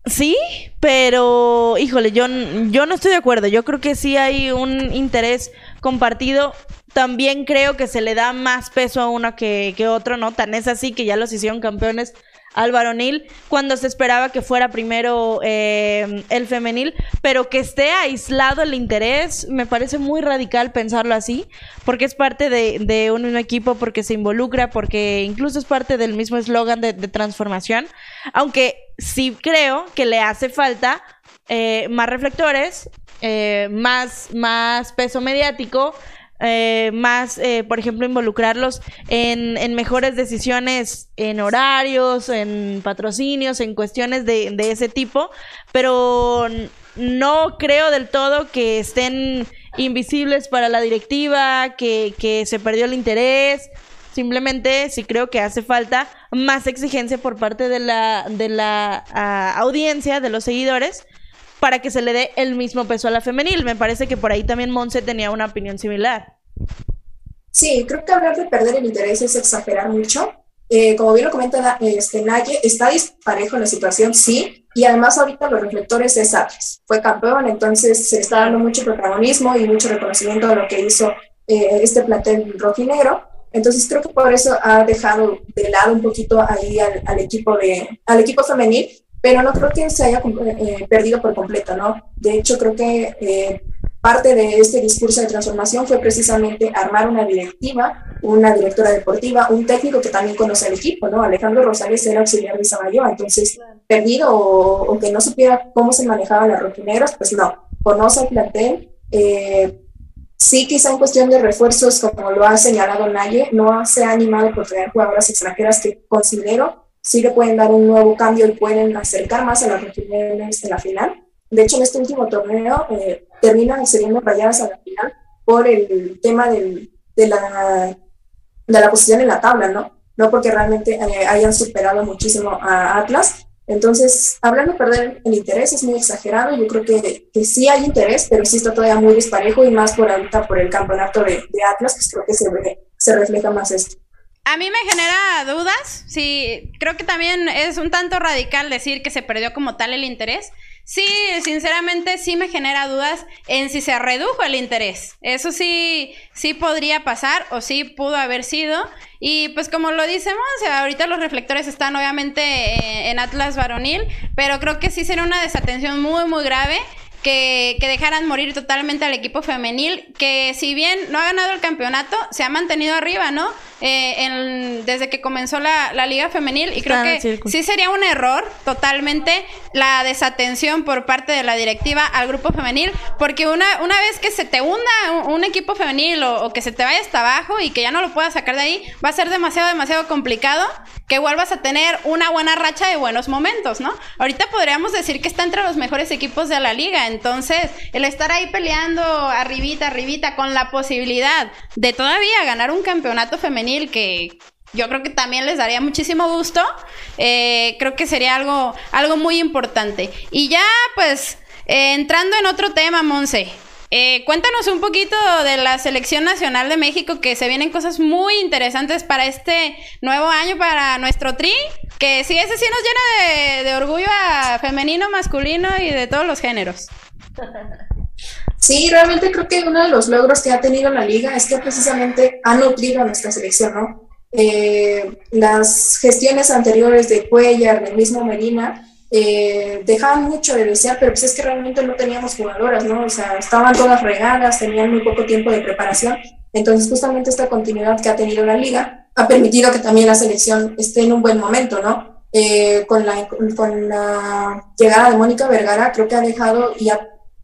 Sí, pero híjole, yo, yo no estoy de acuerdo. Yo creo que sí hay un interés compartido. También creo que se le da más peso a uno que, que otro, ¿no? Tan es así que ya los hicieron campeones al varonil cuando se esperaba que fuera primero eh, el femenil, pero que esté aislado el interés, me parece muy radical pensarlo así, porque es parte de, de un equipo, porque se involucra, porque incluso es parte del mismo eslogan de, de transformación, aunque sí creo que le hace falta eh, más reflectores, eh, más, más peso mediático, eh, más, eh, por ejemplo, involucrarlos en, en mejores decisiones en horarios, en patrocinios, en cuestiones de, de ese tipo, pero no creo del todo que estén invisibles para la directiva, que, que se perdió el interés. Simplemente sí creo que hace falta más exigencia por parte de la, de la ah, audiencia, de los seguidores, para que se le dé el mismo peso a la femenil. Me parece que por ahí también Monse tenía una opinión similar. Sí, creo que hablar de perder el interés es exagerar mucho. Eh, como bien lo comenta este, Naye, está disparejo la situación, sí, y además ahorita los reflectores es Atlas. Fue campeón, entonces se está dando mucho protagonismo y mucho reconocimiento a lo que hizo eh, este plantel rojinegro. Entonces creo que por eso ha dejado de lado un poquito ahí al, al equipo, de, al equipo femenil, pero no creo que se haya eh, perdido por completo, ¿no? De hecho, creo que eh, parte de este discurso de transformación fue precisamente armar una directiva, una directora deportiva, un técnico que también conoce al equipo, ¿no? Alejandro Rosales era auxiliar de Samayoa, entonces perdido o, o, que no supiera cómo se manejaban las rojinegras, pues no, conoce el plantel. Eh, sí, quizá en cuestión de refuerzos, como lo ha señalado Naye, no se ha animado por traer jugadoras extranjeras que considero sí le pueden dar un nuevo cambio y pueden acercar más a las rojinegras en la final. De hecho, en este último torneo eh, terminan excediendo rayadas a la final por el tema del, de, la, de la posición en la tabla, ¿no? No porque realmente eh, hayan superado muchísimo a Atlas. Entonces, hablar de perder el interés es muy exagerado. Yo creo que, que sí hay interés, pero sí está todavía muy disparejo y más por ahorita por el campeonato de, de Atlas, pues creo que se, se refleja más esto. A mí me genera dudas. Sí, creo que también es un tanto radical decir que se perdió como tal el interés. Sí, sinceramente sí me genera dudas en si se redujo el interés. Eso sí, sí podría pasar o sí pudo haber sido. Y pues como lo decimos, ahorita los reflectores están obviamente en Atlas varonil, pero creo que sí sería una desatención muy, muy grave. Que, que, dejaran morir totalmente al equipo femenil, que si bien no ha ganado el campeonato, se ha mantenido arriba, ¿no? Eh, en, desde que comenzó la, la, liga femenil y creo que sí sería un error totalmente la desatención por parte de la directiva al grupo femenil, porque una, una vez que se te hunda un, un equipo femenil o, o, que se te vaya hasta abajo y que ya no lo puedas sacar de ahí, va a ser demasiado, demasiado complicado que vuelvas a tener una buena racha de buenos momentos, ¿no? Ahorita podríamos decir que está entre los mejores equipos de la liga, entonces el estar ahí peleando arribita, arribita, con la posibilidad de todavía ganar un campeonato femenil que yo creo que también les daría muchísimo gusto, eh, creo que sería algo, algo muy importante. Y ya, pues, eh, entrando en otro tema, Monse, eh, cuéntanos un poquito de la selección nacional de México, que se vienen cosas muy interesantes para este nuevo año, para nuestro tri, que sí, ese sí nos llena de, orgullo a femenino, masculino y de todos los géneros. Sí, realmente creo que uno de los logros que ha tenido la liga es que precisamente ha nutrido a nuestra selección, ¿no? Eh, las gestiones anteriores de Cuellar, del mismo Medina, eh, dejaban mucho de desear, pero pues es que realmente no teníamos jugadoras, ¿no? O sea, estaban todas regadas, tenían muy poco tiempo de preparación. Entonces, justamente esta continuidad que ha tenido la liga ha permitido que también la selección esté en un buen momento, ¿no? Eh, con, la, con la llegada de Mónica Vergara, creo que ha dejado y ha,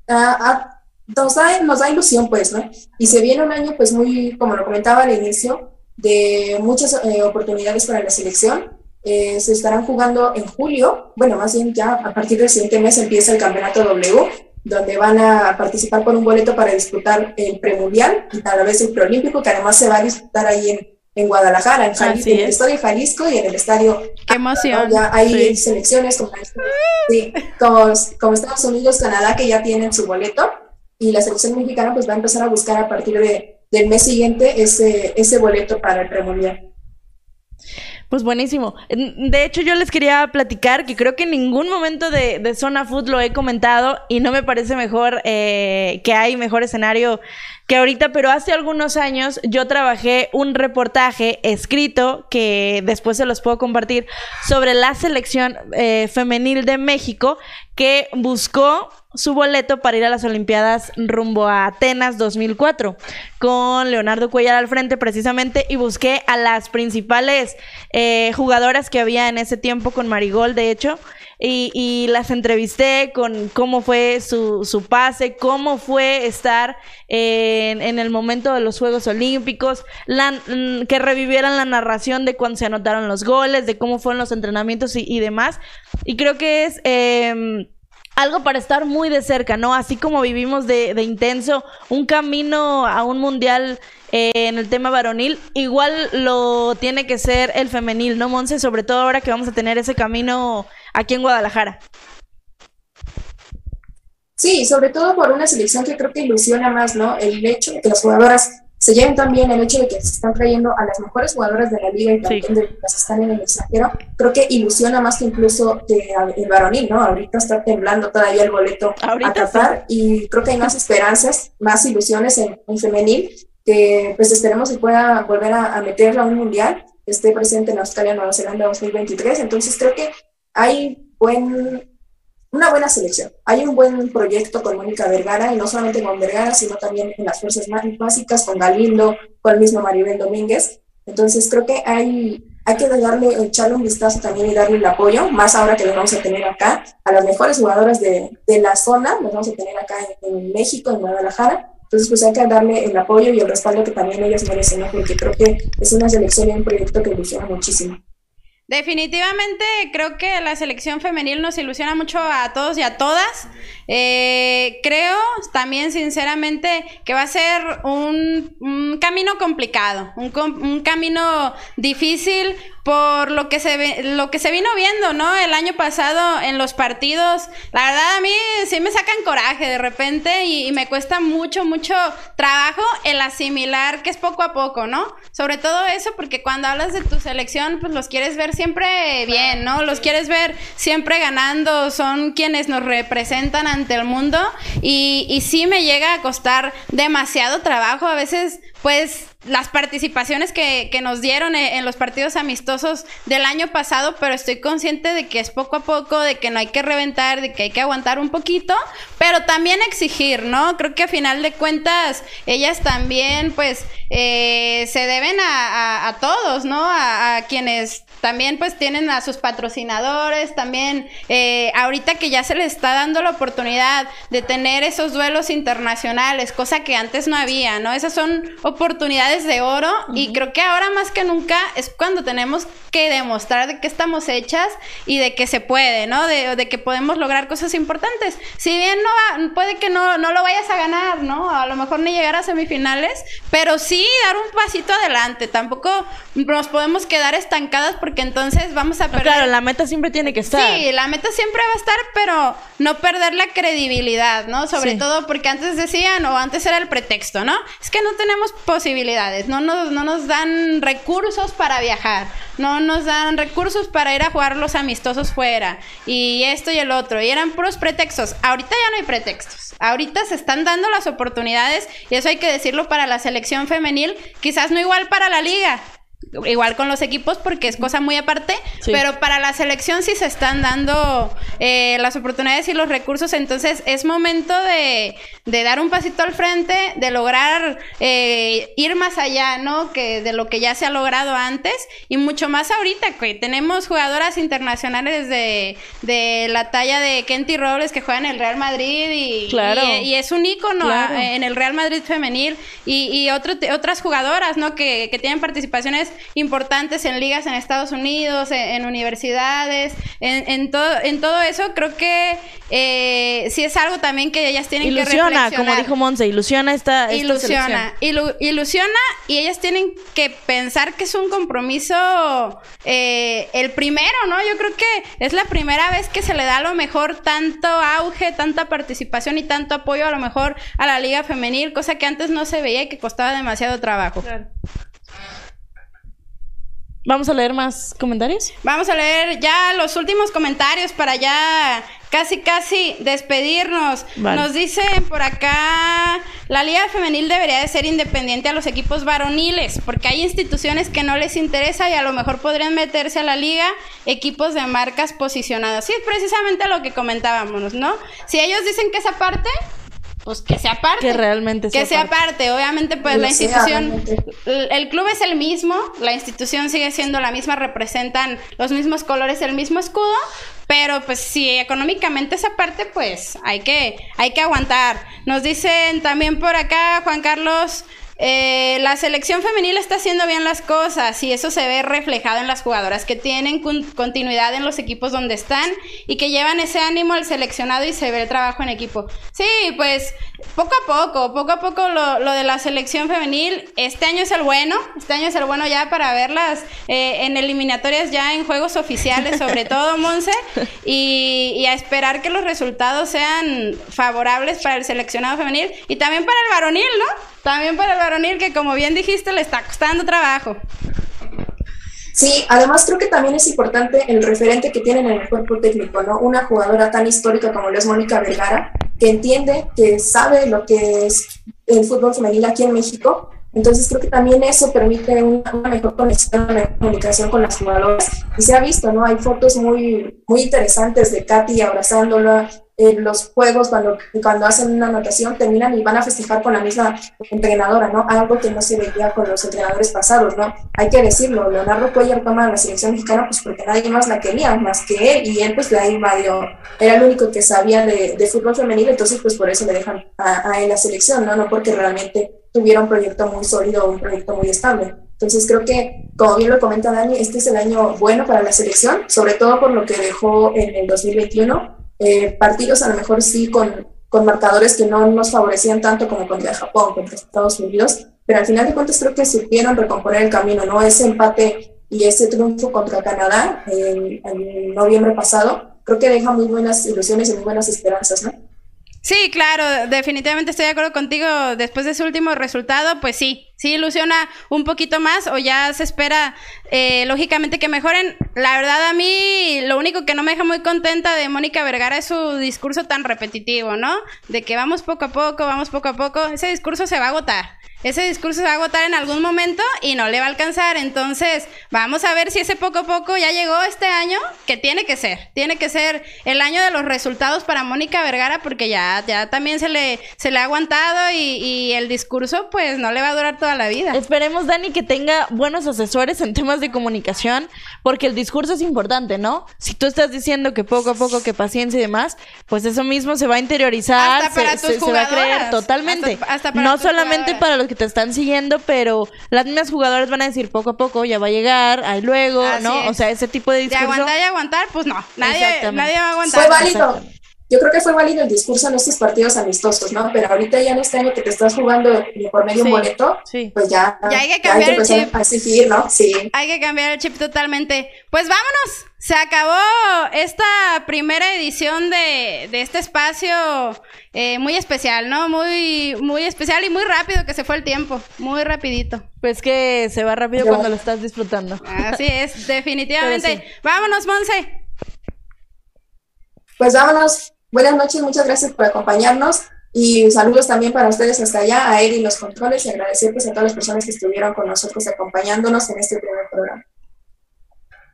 nos, da, nos da ilusión, pues, ¿no? Y se viene un año, pues, muy, como lo comentaba al inicio, de muchas eh, oportunidades para la selección eh, se estarán jugando en julio, bueno, más bien ya a partir del siguiente mes empieza el campeonato W, donde van a participar por un boleto para disputar el premundial y tal vez el preolímpico, que además se va a disputar ahí en, en Guadalajara, en, Jalisco, en el estadio Jalisco y en el estadio. ¡Qué emoción! Ya hay selecciones como, sí, como, como Estados Unidos, Canadá, que ya tienen su boleto y la selección mexicana pues va a empezar a buscar a partir de, del mes siguiente ese, ese boleto para el premundial. Pues buenísimo. De hecho, yo les quería platicar que creo que en ningún momento de, de Zona Food lo he comentado y no me parece mejor eh, que hay mejor escenario que ahorita, pero hace algunos años yo trabajé un reportaje escrito que después se los puedo compartir sobre la selección eh, femenil de México que buscó su boleto para ir a las Olimpiadas rumbo a Atenas 2004 con Leonardo Cuellar al frente precisamente y busqué a las principales eh, jugadoras que había en ese tiempo con Marigol de hecho y, las entrevisté con cómo fue su, su pase, cómo fue estar en, en, el momento de los Juegos Olímpicos, mm, que revivieran la narración de cuando se anotaron los goles, de cómo fueron los entrenamientos y, y demás. Y creo que es... Eh, algo para estar muy de cerca, ¿no? Así como vivimos de, de intenso un camino a un mundial eh, en el tema varonil, igual lo tiene que ser el femenil, ¿no, Monse? Sobre todo ahora que vamos a tener ese camino aquí en Guadalajara. Sí, sobre todo por una selección que creo que ilusiona más, ¿no? El hecho de que las jugadoras se lleven también el hecho de que se están trayendo a las mejores jugadoras de la liga y también de las que están en el extranjero, creo que ilusiona más que incluso que el varonil, ¿no? Ahorita está temblando todavía el boleto a Qatar y creo que hay más esperanzas, más ilusiones en, en femenil, que pues esperemos que pueda volver a, a meterla a un mundial, esté presente en Australia, Nueva Zelanda 2023, entonces creo que hay buen una buena selección. Hay un buen proyecto con Mónica Vergara, y no solamente con Vergara, sino también en las fuerzas más básicas, con Galindo, con el mismo Maribel Domínguez. Entonces creo que hay, hay que darle, echarle un vistazo también y darle el apoyo, más ahora que lo vamos a tener acá, a las mejores jugadoras de, de la zona, los vamos a tener acá en, México, en Guadalajara. Entonces, pues hay que darle el apoyo y el respaldo que también ellas merecen, porque creo que es una selección y un proyecto que ilusiona muchísimo. Definitivamente creo que la selección femenil nos ilusiona mucho a todos y a todas. Eh, creo también sinceramente que va a ser un, camino complicado, un, un, camino difícil por lo que se ve, lo que se vino viendo, ¿no? El año pasado en los partidos, la verdad a mí sí me sacan coraje de repente y, y, me cuesta mucho, mucho trabajo el asimilar que es poco a poco, ¿no? Sobre todo eso porque cuando hablas de tu selección, pues los quieres ver siempre bien, ¿no? Los quieres ver siempre ganando, son quienes nos representan ante el mundo y, y sí me llega a costar demasiado trabajo, a veces pues las participaciones que, nos dieron en, los partidos amistosos del año pasado, pero estoy consciente de que es poco a poco, de que no hay que reventar, de que hay que aguantar un poquito, pero también exigir, ¿no? Creo que a final de cuentas ellas también pues eh, se deben a, todos, ¿no? A quienes también pues tienen a sus patrocinadores, también eh, ahorita que ya se les está dando la oportunidad de tener esos duelos internacionales, cosa que antes no había, ¿no? Esas son oportunidades de oro y creo que ahora más que nunca es cuando tenemos que demostrar de que estamos hechas y de que se puede, ¿no? De, de que podemos lograr cosas importantes. Si bien no va, puede que no, no lo vayas a ganar, ¿no? A lo mejor ni llegar a semifinales, pero sí dar un pasito adelante. Tampoco nos podemos quedar estancadas porque entonces vamos a perder. claro, la meta siempre tiene que estar. Sí, la meta siempre va a estar, pero no perder la credibilidad, ¿no? Sobre todo porque antes decían, o antes era el pretexto, ¿no? Es que no tenemos posibilidades, no nos, no nos dan recursos para viajar, no nos dan recursos para ir a jugar los amistosos fuera, y esto y el otro, y eran puros pretextos. Ahorita ya no hay pretextos. Ahorita se están dando las oportunidades, y eso hay que decirlo para la selección femenil, quizás no igual para la liga, igual con los equipos porque es cosa muy aparte, pero para la selección sí se están dando eh, las oportunidades y los recursos, entonces es momento de, de dar un pasito al frente, de lograr eh, ir más allá, ¿no? Que de lo que ya se ha logrado antes y mucho más ahorita, que tenemos jugadoras internacionales de, de la talla de Kenty Robles que juegan en el Real Madrid y, y, es un ícono en el Real Madrid femenil y, y otras jugadoras, ¿no? Que, que tienen participaciones importantes en ligas en Estados Unidos, en, universidades, en, en, todo, en todo eso, creo que eh, sí es algo también que ellas tienen que reflexionar. como dijo Monse, ilusiona esta, Ilusiona, ilusiona y ellas tienen que pensar que es un compromiso eh, el primero, ¿no? Yo creo que es la primera vez que se le da a lo mejor tanto auge, tanta participación y tanto apoyo a lo mejor a la liga femenil, cosa que antes no se veía y que costaba demasiado trabajo. Claro. Vamos a leer más comentarios. Vamos a leer ya los últimos comentarios para ya casi casi despedirnos. Nos dicen por acá, la liga femenil debería de ser independiente a los equipos varoniles, porque hay instituciones que no les interesa y a lo mejor podrían meterse a la liga equipos de marcas posicionadas. Sí, es precisamente lo que comentábamos, ¿no? Si ellos dicen que esa parte, pues que sea parte. Que realmente sea Que sea parte. Obviamente, pues la institución, el club es el mismo, la institución sigue siendo la misma, representan los mismos colores, el mismo escudo, pero pues si económicamente esa parte, pues hay que, hay que aguantar. Nos dicen también por acá, Juan Carlos, eh, la selección femenil está haciendo bien las cosas y eso se ve reflejado en las jugadoras que tienen continuidad en los equipos donde están y que llevan ese ánimo al seleccionado y se ve el trabajo en equipo. Sí, pues poco a poco, poco a poco lo, lo de la selección femenil, este año es el bueno, este año es el bueno ya para verlas eh, en eliminatorias ya en juegos oficiales, sobre [laughs] todo Monse, y, y a esperar que los resultados sean favorables para el seleccionado femenil y también para el varonil, ¿no? También para el varonil, que como bien dijiste, le está costando trabajo. Sí, además creo que también es importante el referente que tienen en el cuerpo técnico, ¿no? Una jugadora tan histórica como lo es Mónica Vergara, que entiende, que sabe lo que es el fútbol femenil aquí en México. Entonces creo que también eso permite una, mejor conexión, una comunicación con las jugadoras. Y se ha visto, ¿no? Hay fotos muy, muy interesantes de Katy abrazándola, en los juegos, cuando, cuando hacen una anotación, terminan y van a festejar con la misma entrenadora, ¿no? Algo que no se veía con los entrenadores pasados, ¿no? Hay que decirlo, Leonardo Cuellar toma la selección mexicana pues porque nadie más la quería, más que él, y él pues la invadió, era el único que sabía de, de fútbol femenino, entonces pues por eso le dejan a, a él la selección, ¿no? No porque realmente tuviera un proyecto muy sólido un proyecto muy estable. Entonces creo que, como bien lo comenta Dani, este es el año bueno para la selección, sobre todo por lo que dejó en el 2021 eh, partidos a lo mejor sí con, con marcadores que no nos favorecían tanto como contra Japón, contra Estados Unidos, pero al final de cuentas creo que supieron recomponer el camino, ¿no? Ese empate y ese triunfo contra Canadá en, en noviembre pasado, creo que deja muy buenas ilusiones y muy buenas esperanzas, ¿no? Sí, claro, definitivamente estoy de acuerdo contigo. Después de ese último resultado, pues sí, sí ilusiona un poquito más o ya se espera, eh, lógicamente, que mejoren. La verdad, a mí lo único que no me deja muy contenta de Mónica Vergara es su discurso tan repetitivo, ¿no? De que vamos poco a poco, vamos poco a poco. Ese discurso se va a agotar ese discurso se va a agotar en algún momento y no le va a alcanzar. Entonces, vamos a ver si ese poco a poco ya llegó este año, que tiene que ser. Tiene que ser el año de los resultados para Mónica Vergara, porque ya, ya también se le, se le ha aguantado y, y el discurso, pues, no le va a durar toda la vida. Esperemos, Dani, que tenga buenos asesores en temas de comunicación, porque el discurso es importante, ¿no? Si tú estás diciendo que poco a poco, que paciencia y demás, pues eso mismo se va a interiorizar, Hasta para se, tus se- se va a creer totalmente. Hasta- hasta para no solamente jugadoras. para los que te están siguiendo, pero las mismas jugadoras van a decir poco a poco, ya va a llegar, ahí luego, Así ¿no? es. O sea, ese tipo de De discurso. aguantar y aguantar, pues no. Nadie, nadie va a aguantar. Fue válido. Yo creo que fue válido el discurso en estos partidos amistosos, ¿no? Pero ahorita ya en este año que te estás jugando de por medio Sí. un boleto, Sí. pues ya, Ya hay que cambiar el empezar chip. a exigir, ¿no? Sí. Hay que cambiar el chip totalmente. Pues vámonos. Se acabó esta primera edición de, de este espacio eh, muy especial, ¿no? Muy, muy especial y muy rápido que se fue el tiempo. Muy rapidito. Pues que se va rápido Ya. cuando lo estás disfrutando. Así es, [laughs] definitivamente. Vámonos, Monse. Pues vámonos. Buenas noches, muchas gracias por acompañarnos y saludos también para ustedes hasta allá, a Eri los controles y agradecer pues, a todas las personas que estuvieron con nosotros acompañándonos en este primer programa.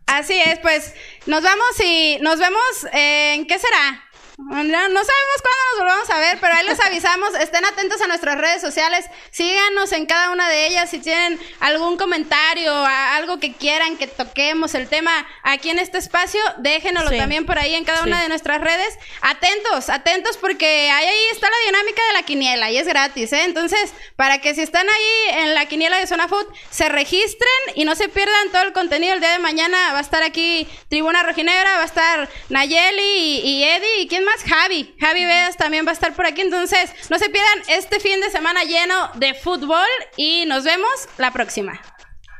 Así es, pues nos vamos y nos vemos en qué será. No, no sabemos cuándo nos volvamos a ver, pero ahí les avisamos. Estén atentos a nuestras redes sociales. Síganos en cada una de ellas. Si tienen algún comentario, algo que quieran que toquemos el tema aquí en este espacio, déjenoslo Sí. también por ahí en cada Sí. una de nuestras redes. Atentos, atentos, porque ahí, ahí está la dinámica de la quiniela y es gratis, ¿eh? Entonces, para que si están ahí en la quiniela de Zona Food, se registren y no se pierdan todo el contenido. El día de mañana va a estar aquí Tribuna Rojinegra, va a estar Nayeli y, y Eddie. ¿Y quién más? Javi. Javi Veas también va a estar por aquí. Entonces, no se pierdan este fin de semana lleno de fútbol y nos vemos la próxima.